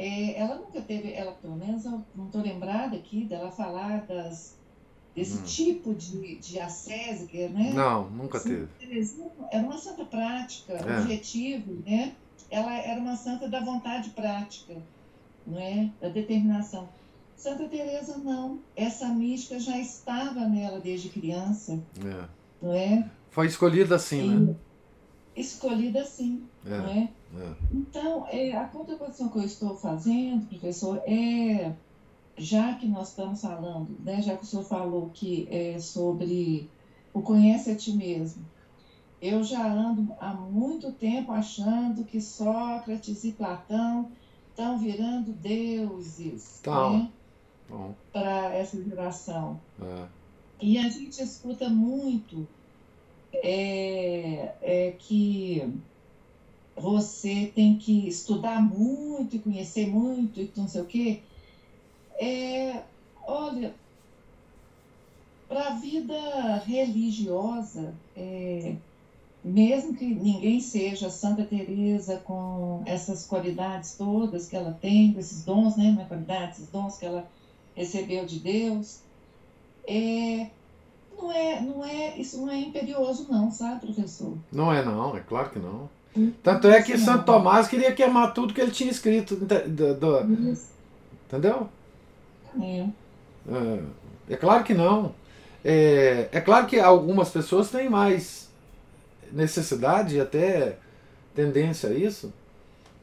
é, ela nunca teve, ela pelo menos eu não estou lembrada aqui dela falar das, desse hum. tipo de, de ascese, né? Não, nunca Santa teve. Teresinha era uma santa prática, é. objetivo, né? Ela era uma santa da vontade prática, não é? Da determinação. Santa Teresa não. Essa mística já estava nela desde criança. É. Não é? Foi escolhida assim, e, né? Escolhida assim, é. não é? Então, é, a contemplação que eu estou fazendo, professor, é já que nós estamos falando, né, já que o senhor falou que é sobre o conhece a ti mesmo, eu já ando há muito tempo achando que Sócrates e Platão estão virando deuses. Tá. Né? para essa geração. É. E a gente escuta muito é, é que você tem que estudar muito e conhecer muito e não sei o quê. É, olha, para a vida religiosa, é, mesmo que ninguém seja Santa Teresa com essas qualidades todas que ela tem, com esses dons, né, não é qualidades, esses dons que ela recebeu de Deus. É, não é, não é, isso não é imperioso não, sabe, professor? Não é não, é claro que não. Hum, Tanto é que Santo Tomás queria queimar tudo que ele tinha escrito. Do, do, entendeu? É. é. é. claro que não. É, é claro que algumas pessoas têm mais necessidade e até tendência a isso.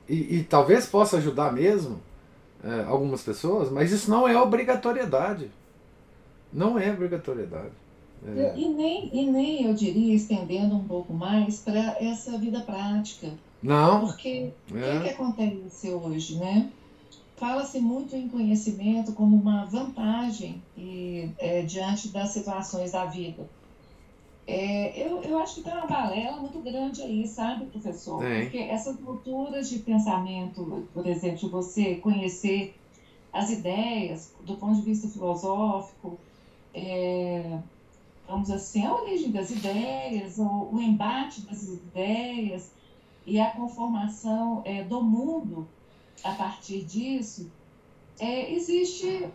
E, e talvez possa ajudar mesmo é, algumas pessoas, mas isso não é obrigatoriedade. Não é obrigatoriedade. É. E, nem, e nem, eu diria, estendendo um pouco mais para essa vida prática. Não. Porque o é. que, que acontece hoje, né? Fala-se muito em conhecimento como uma vantagem e, é, diante das situações da vida. É, eu, eu acho que tem uma balela muito grande aí, sabe, professor? É. Porque essas culturas de pensamento, por exemplo, você conhecer as ideias do ponto de vista filosófico, é, vamos assim, a origem das ideias, o, o, embate das ideias e a conformação é, do mundo a partir disso, é, existe,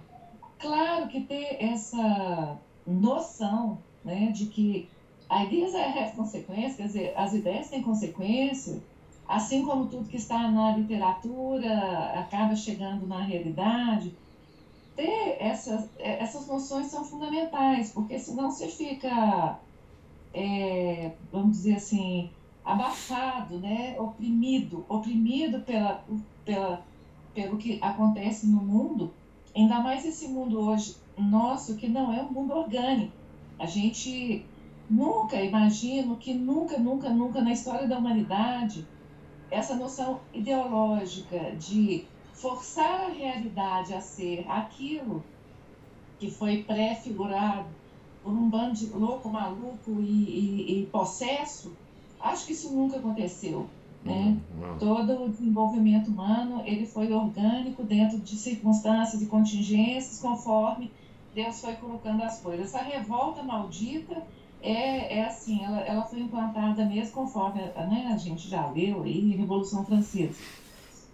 claro que ter essa noção né, de que a ideia é consequência, quer dizer, as ideias têm consequência, assim como tudo que está na literatura acaba chegando na realidade. Ter essas, essas noções são fundamentais, porque senão você fica, é, vamos dizer assim, abafado, né? oprimido, oprimido pela, pela, pelo que acontece no mundo, ainda mais esse mundo hoje nosso, que não é um mundo orgânico. A gente Nunca, imagino que nunca, nunca, nunca na história da humanidade essa noção ideológica de forçar a realidade a ser aquilo que foi pré-figurado por um bando de louco, maluco e, e, e, possesso, acho que isso nunca aconteceu. Né? Uhum. Todo o desenvolvimento humano ele foi orgânico dentro de circunstâncias e contingências conforme Deus foi colocando as coisas. Essa revolta maldita é, é assim, ela, ela foi implantada mesmo conforme né, a gente já leu aí, Revolução Francesa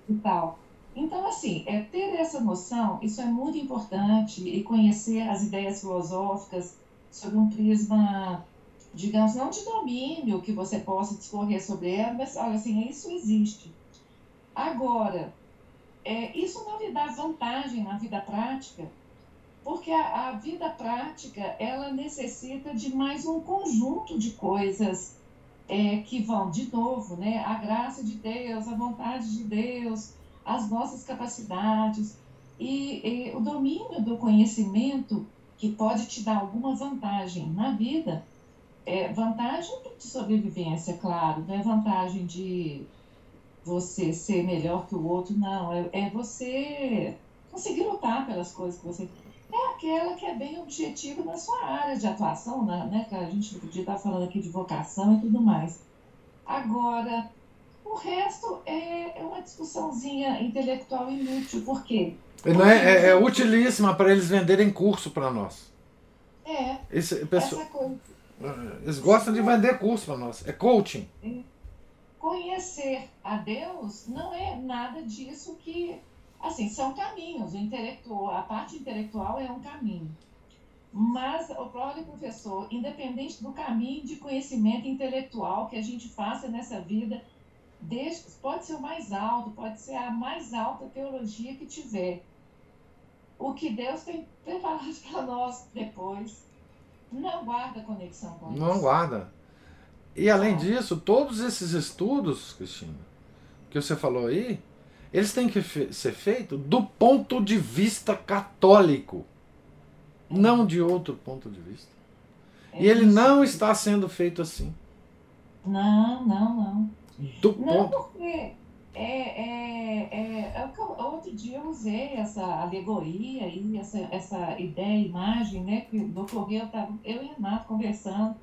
e tal. Então, assim, é, ter essa noção, isso é muito importante, e conhecer as ideias filosóficas sobre um prisma, digamos, não de domínio, que você possa discorrer sobre ela, mas, olha, assim, isso existe. Agora, é, isso não lhe dá vantagem na vida prática, porque a, a, vida prática ela necessita de mais um conjunto de coisas é, que vão de novo, né? A graça de Deus, a vontade de Deus, as nossas capacidades e, e o domínio do conhecimento que pode te dar alguma vantagem na vida, é, vantagem de sobrevivência, claro, não é vantagem de você ser melhor que o outro, não, é, é você conseguir lutar pelas coisas que você é aquela que é bem objetiva na sua área de atuação, né? né que a gente podia estar falando aqui de vocação e tudo mais. Agora, resto é, é uma discussãozinha intelectual inútil. Por quê? Não é, é, é utilíssima para eles venderem curso para nós. É. Esse, pessoa, essa coisa. Eles gostam de vender curso para nós. É coaching. Conhecer a Deus não é nada disso que. Assim, são caminhos. O intelectual, a parte intelectual é um caminho. Mas o próprio professor, independente do caminho de conhecimento intelectual que a gente faça nessa vida, deixa, pode ser o mais alto, pode ser a mais alta teologia que tiver. O que Deus tem preparado para nós depois não guarda conexão com Não isso. guarda. E além disso, todos esses estudos, Cristina, que você falou aí, eles têm que ser feitos do ponto de vista católico, não de outro ponto de vista. É e ele não está sendo feito assim. Não, não, não. Do não, ponto... porque é, é, é, é, outro dia eu usei essa alegoria aí, essa, essa ideia, imagem, né? Que no ocorreu, eu, tava, eu e Renato conversando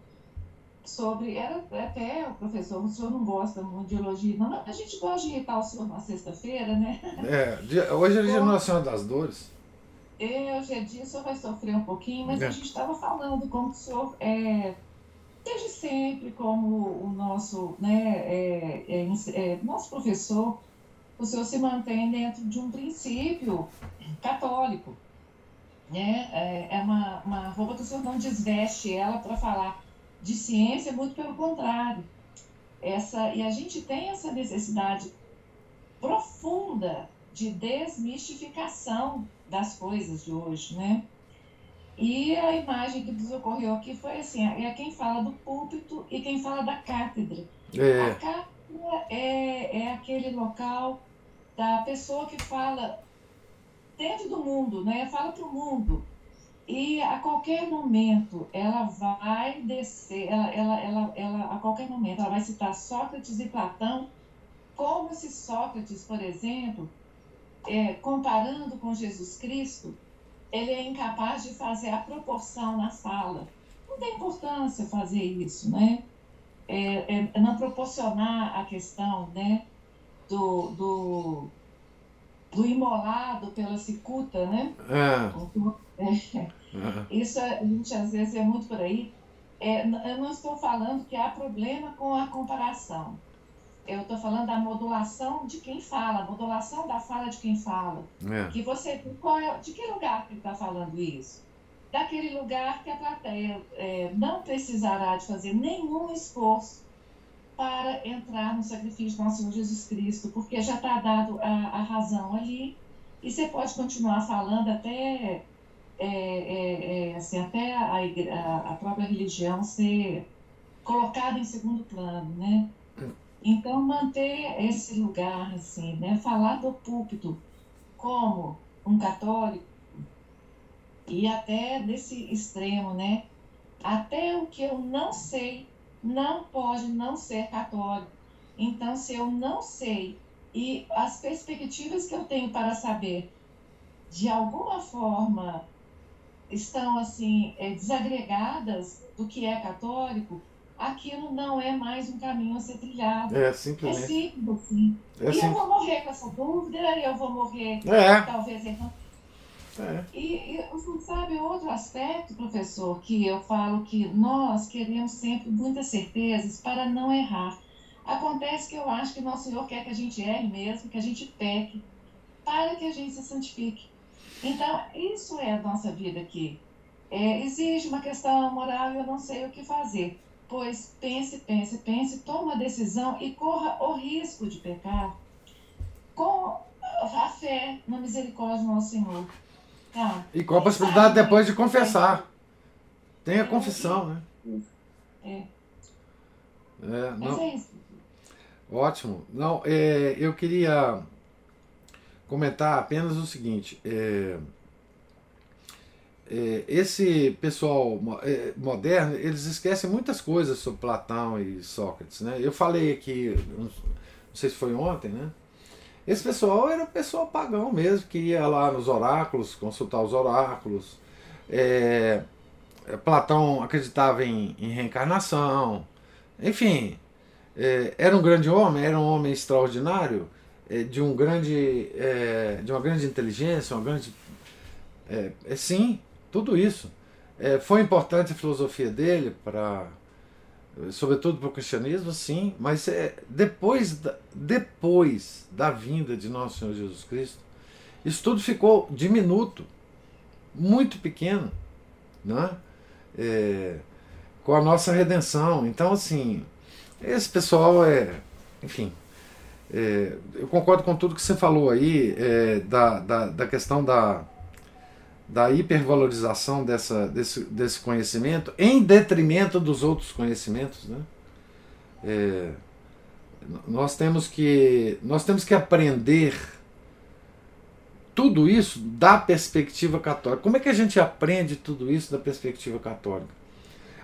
sobre. Era até o professor, o senhor não gosta muito de elogio, não, a gente gosta de irritar o senhor na sexta-feira, né? É, hoje é dia Nossa Senhora das Dores. É, hoje é dia, o senhor vai sofrer um pouquinho, mas é. a gente estava falando como o senhor é, desde sempre como o nosso, né, é, é, é, nosso professor, o senhor se mantém dentro de um princípio católico. Né? É, é uma, uma roupa que o senhor não desveste ela para falar de ciência, muito pelo contrário. Essa, e a gente tem essa necessidade profunda de desmistificação das coisas de hoje, né? E a imagem que nos ocorreu aqui foi assim: é quem fala do púlpito e quem fala da cátedra. É. A cátedra é, é aquele local da pessoa que fala dentro do mundo, né? Fala para o mundo. E a qualquer momento ela vai descer, ela, ela, ela, ela, a qualquer momento ela vai citar Sócrates e Platão, como se Sócrates, por exemplo, é, comparando com Jesus Cristo, ele é incapaz de fazer a proporção na fala. Não tem importância fazer isso, né? É, é não proporcionar a questão, né, do, do, do imolado pela cicuta, né? É. é. Isso a gente às vezes é muito por aí. É, eu não estou falando que há problema com a comparação eu estou falando da modulação de quem fala, modulação da fala de quem fala. É. Que você, qual é, de que lugar que ele está falando isso? Daquele lugar que a plateia é, não precisará de fazer nenhum esforço para entrar no sacrifício do nosso Senhor Jesus Cristo, porque já está dado a, a, razão ali, e você pode continuar falando até, é, é, é assim, até a, a própria religião ser colocada em segundo plano, né? Então, manter esse lugar, assim, né? Falar do púlpito como um católico e até desse extremo, né? Até o que eu não sei não pode não ser católico. Então, se eu não sei e as perspectivas que eu tenho para saber de alguma forma estão assim é, desagregadas do que é católico, aquilo não é mais um caminho a ser trilhado. É, simplesmente. É simples, assim. É e eu vou morrer com essa dúvida, e eu vou morrer, é. talvez errando. É. E, e sabe outro aspecto, professor, que eu falo que nós queremos sempre muitas certezas para não errar. Acontece que eu acho que nosso Senhor quer que a gente erre mesmo, que a gente peque, para que a gente se santifique. Então, isso é a nossa vida aqui. É, exige uma questão moral e eu não sei o que fazer. Pois pense, pense, pense, toma a decisão e corra o risco de pecar com a fé na misericórdia do nosso Senhor. Tá? E com a possibilidade depois de confessar. Tem a confissão, né? É. É, não. é isso. Ótimo. Não, é, eu queria comentar apenas o seguinte. É, esse pessoal é, moderno, eles esquecem muitas coisas sobre Platão e Sócrates, né? Eu falei aqui, não sei se foi ontem, né? Esse pessoal era o pessoal pagão mesmo, que ia lá nos oráculos, consultar os oráculos. É, Platão acreditava em, em reencarnação, enfim. é, era um grande homem, era um homem extraordinário, é, de um grande, é, de uma grande inteligência, uma grande, é, é sim, tudo isso. É, foi importante a filosofia dele para, sobretudo para o cristianismo, sim, mas é, depois, da, depois da vinda de nosso Senhor Jesus Cristo, isso tudo ficou diminuto, muito pequeno, né? É, com a nossa redenção. Então, assim, esse pessoal é, enfim, é, eu concordo com tudo que você falou aí é, da, da, da questão da, da hipervalorização dessa, desse, desse conhecimento em detrimento dos outros conhecimentos. Né? É, nós, temos que, nós temos que aprender tudo isso da perspectiva católica. Como é que a gente aprende tudo isso da perspectiva católica?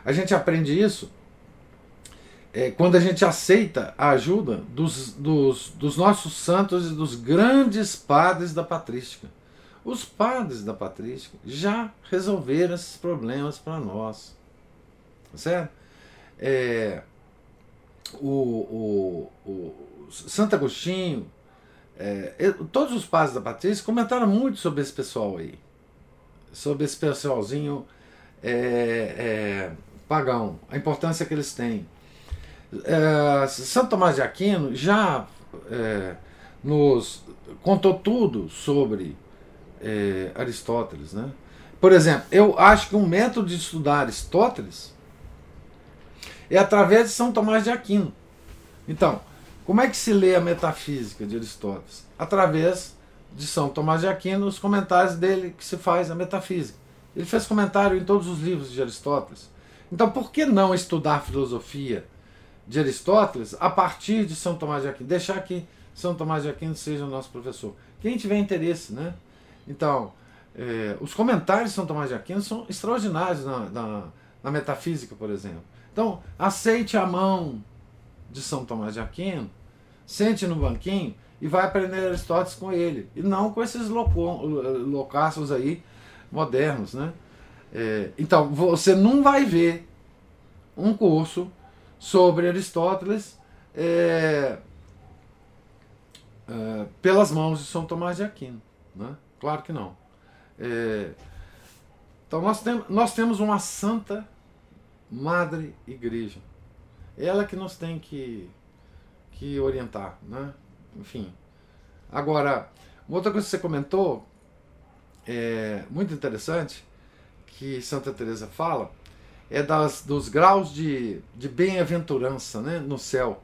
A gente aprende isso é, quando a gente aceita a ajuda dos, dos, dos nossos santos e dos grandes padres da patrística. Os padres da patrística já resolveram esses problemas para nós. Tá certo? É, o, o, o Santo Agostinho, é, todos os padres da patrística comentaram muito sobre esse pessoal aí. Sobre esse pessoalzinho é, é, pagão, a importância que eles têm. É, Santo Tomás de Aquino já é, nos contou tudo sobre é, Aristóteles. Né? Por exemplo, eu acho que um método de estudar Aristóteles é através de São Tomás de Aquino. Então, como é que se lê a metafísica de Aristóteles? Através de São Tomás de Aquino, os comentários dele que se faz a metafísica. Ele fez comentário em todos os livros de Aristóteles. Então, por que não estudar filosofia de Aristóteles a partir de São Tomás de Aquino? Deixar que São Tomás de Aquino seja o nosso professor. Quem tiver interesse, né? Então, é, os comentários de São Tomás de Aquino são extraordinários na, na, na metafísica, por exemplo. Então, aceite a mão de São Tomás de Aquino, sente no banquinho e vai aprender Aristóteles com ele. E não com esses loucaços aí modernos, né? É, então, você não vai ver um curso sobre Aristóteles é, é, pelas mãos de São Tomás de Aquino. Né? Claro que não. É, então, nós, tem, nós temos uma santa madre igreja. Ela que nos tem que, que orientar. Né? Enfim. Agora, uma outra coisa que você comentou, é muito interessante, que Santa Teresa fala é das, dos graus de, de bem-aventurança né, no céu.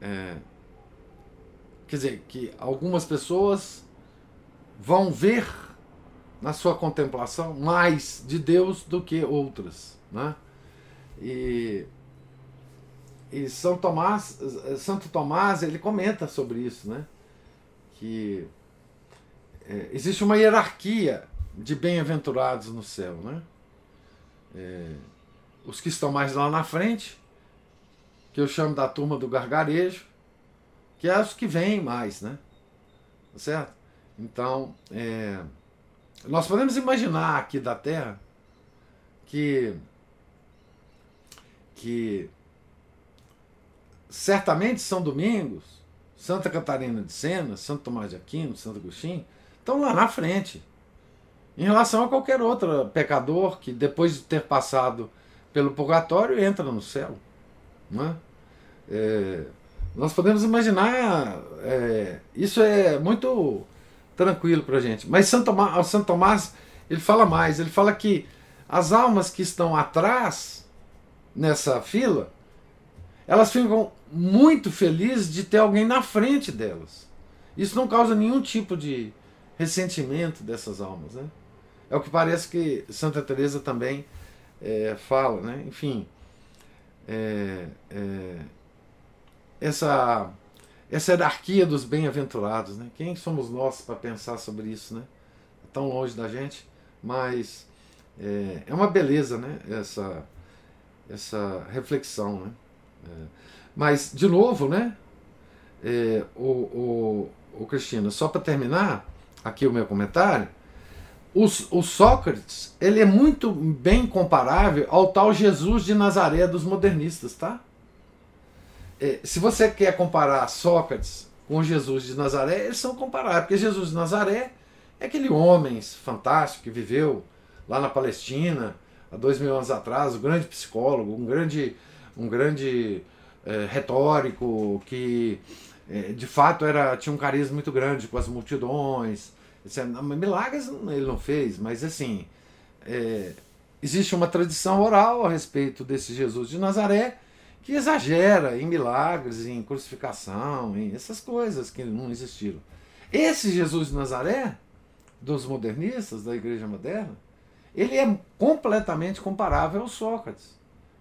É, quer dizer, que algumas pessoas vão ver na sua contemplação mais de Deus do que outras. Né? E, e São Tomás, Santo Tomás ele comenta sobre isso, né? que é, existe uma hierarquia de bem-aventurados no céu, né? É, os que estão mais lá na frente, que eu chamo da turma do gargarejo, que é os que vêm mais, né? Certo? Então, é, nós podemos imaginar aqui da Terra que, que certamente São Domingos, Santa Catarina de Sena, Santo Tomás de Aquino, Santo Agostinho, estão lá na frente. Em relação a qualquer outro pecador que, depois de ter passado pelo purgatório, entra no céu. Né? É, nós podemos imaginar, é, isso é muito tranquilo para a gente. Mas Santo Tomás, Santo Tomás, ele fala mais, ele fala que as almas que estão atrás, nessa fila, elas ficam muito felizes de ter alguém na frente delas. Isso não causa nenhum tipo de ressentimento dessas almas. Né? É o que parece que Santa Teresa também é, fala, né? Enfim, é, é, essa essa hierarquia dos bem-aventurados, né? Quem somos nós para pensar sobre isso, né? Tão longe da gente, mas é, é uma beleza, né? Essa essa reflexão, né? É, mas de novo, né? É, o, o, o Cristina, só para terminar aqui o meu comentário, o, o, Sócrates ele é muito bem comparável ao tal Jesus de Nazaré dos modernistas, tá? É, se você quer comparar Sócrates com Jesus de Nazaré, eles são comparáveis, porque Jesus de Nazaré é aquele homem fantástico que viveu lá na Palestina há dois mil anos atrás, um grande psicólogo, um grande, um grande é, retórico que é, de fato era tinha um carisma muito grande com as multidões. Milagres ele não fez, mas assim é, existe uma tradição oral a respeito desse Jesus de Nazaré que exagera em milagres, em crucificação, em essas coisas que não existiram. Esse Jesus de Nazaré, dos modernistas, da igreja moderna, ele é completamente comparável ao Sócrates,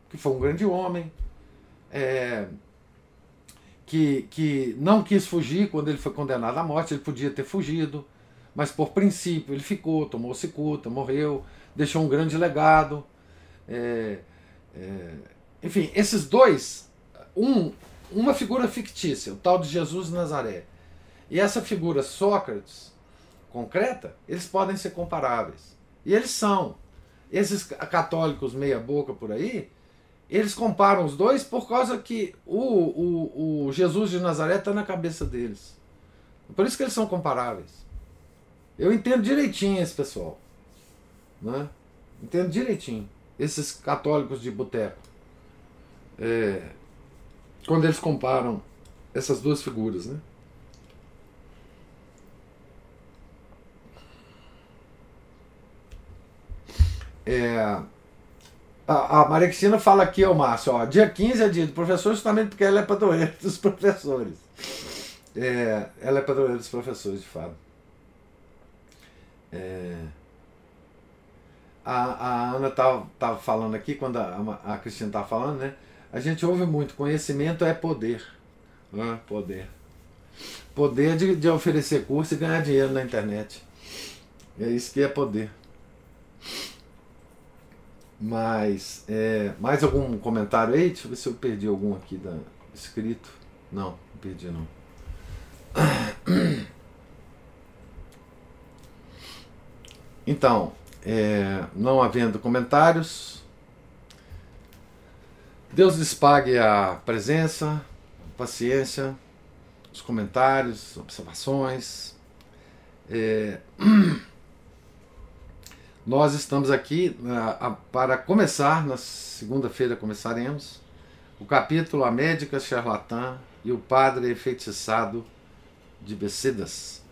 que foi um grande homem, é, que, que não quis fugir quando ele foi condenado à morte, ele podia ter fugido, mas por princípio ele ficou, tomou cicuta, morreu, deixou um grande legado. É, é, enfim, esses dois, um, uma figura fictícia, o tal de Jesus de Nazaré, e essa figura Sócrates, concreta, eles podem ser comparáveis. E eles são. Esses católicos meia-boca por aí, eles comparam os dois por causa que o, o, o Jesus de Nazaré está na cabeça deles. Por isso que eles são comparáveis. Eu entendo direitinho esse pessoal. Né? Entendo direitinho. Esses católicos de boteco é, quando eles comparam essas duas figuras. Né? É, a, a Maria Cristina fala aqui, ó, Márcio, ó, dia 15 é dia do professor, justamente porque ela é padroeira dos professores. É, ela é padroeira dos professores, de fato. É, a, a Ana tava falando aqui, quando a, a Cristina estava falando, né? A gente ouve muito, conhecimento é poder. Poder. Poder de, de oferecer curso e ganhar dinheiro na internet. É isso que é poder. Mas, é, mais algum comentário aí? Deixa eu ver se eu perdi algum aqui da, escrito. Não, não perdi não. Então, é, não havendo comentários, Deus lhes pague a presença, a paciência, os comentários, observações. É... Nós estamos aqui uh, para começar, na segunda-feira começaremos, o capítulo A Médica Charlatã e o Padre Enfeitiçado de Becedas.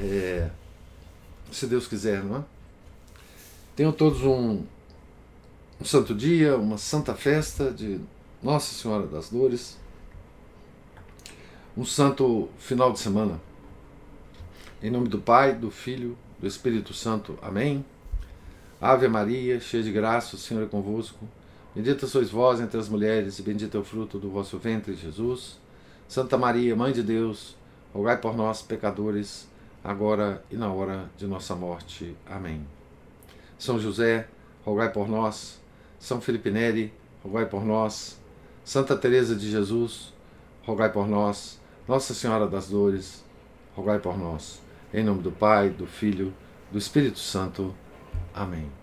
É... Se Deus quiser, não é? Tenham todos um um santo dia, uma santa festa de Nossa Senhora das Dores, um santo final de semana. Em nome do Pai, do Filho, do Espírito Santo. Amém. Ave Maria, cheia de graça, o Senhor é convosco. Bendita sois vós entre as mulheres, e bendito é o fruto do vosso ventre, Jesus. Santa Maria, Mãe de Deus, rogai por nós, pecadores, agora e na hora de nossa morte. Amém. São José, rogai por nós são Felipe Neri, rogai por nós. Santa Teresa de Jesus, rogai por nós. Nossa Senhora das Dores, rogai por nós. Em nome do Pai, do Filho, do Espírito Santo. Amém.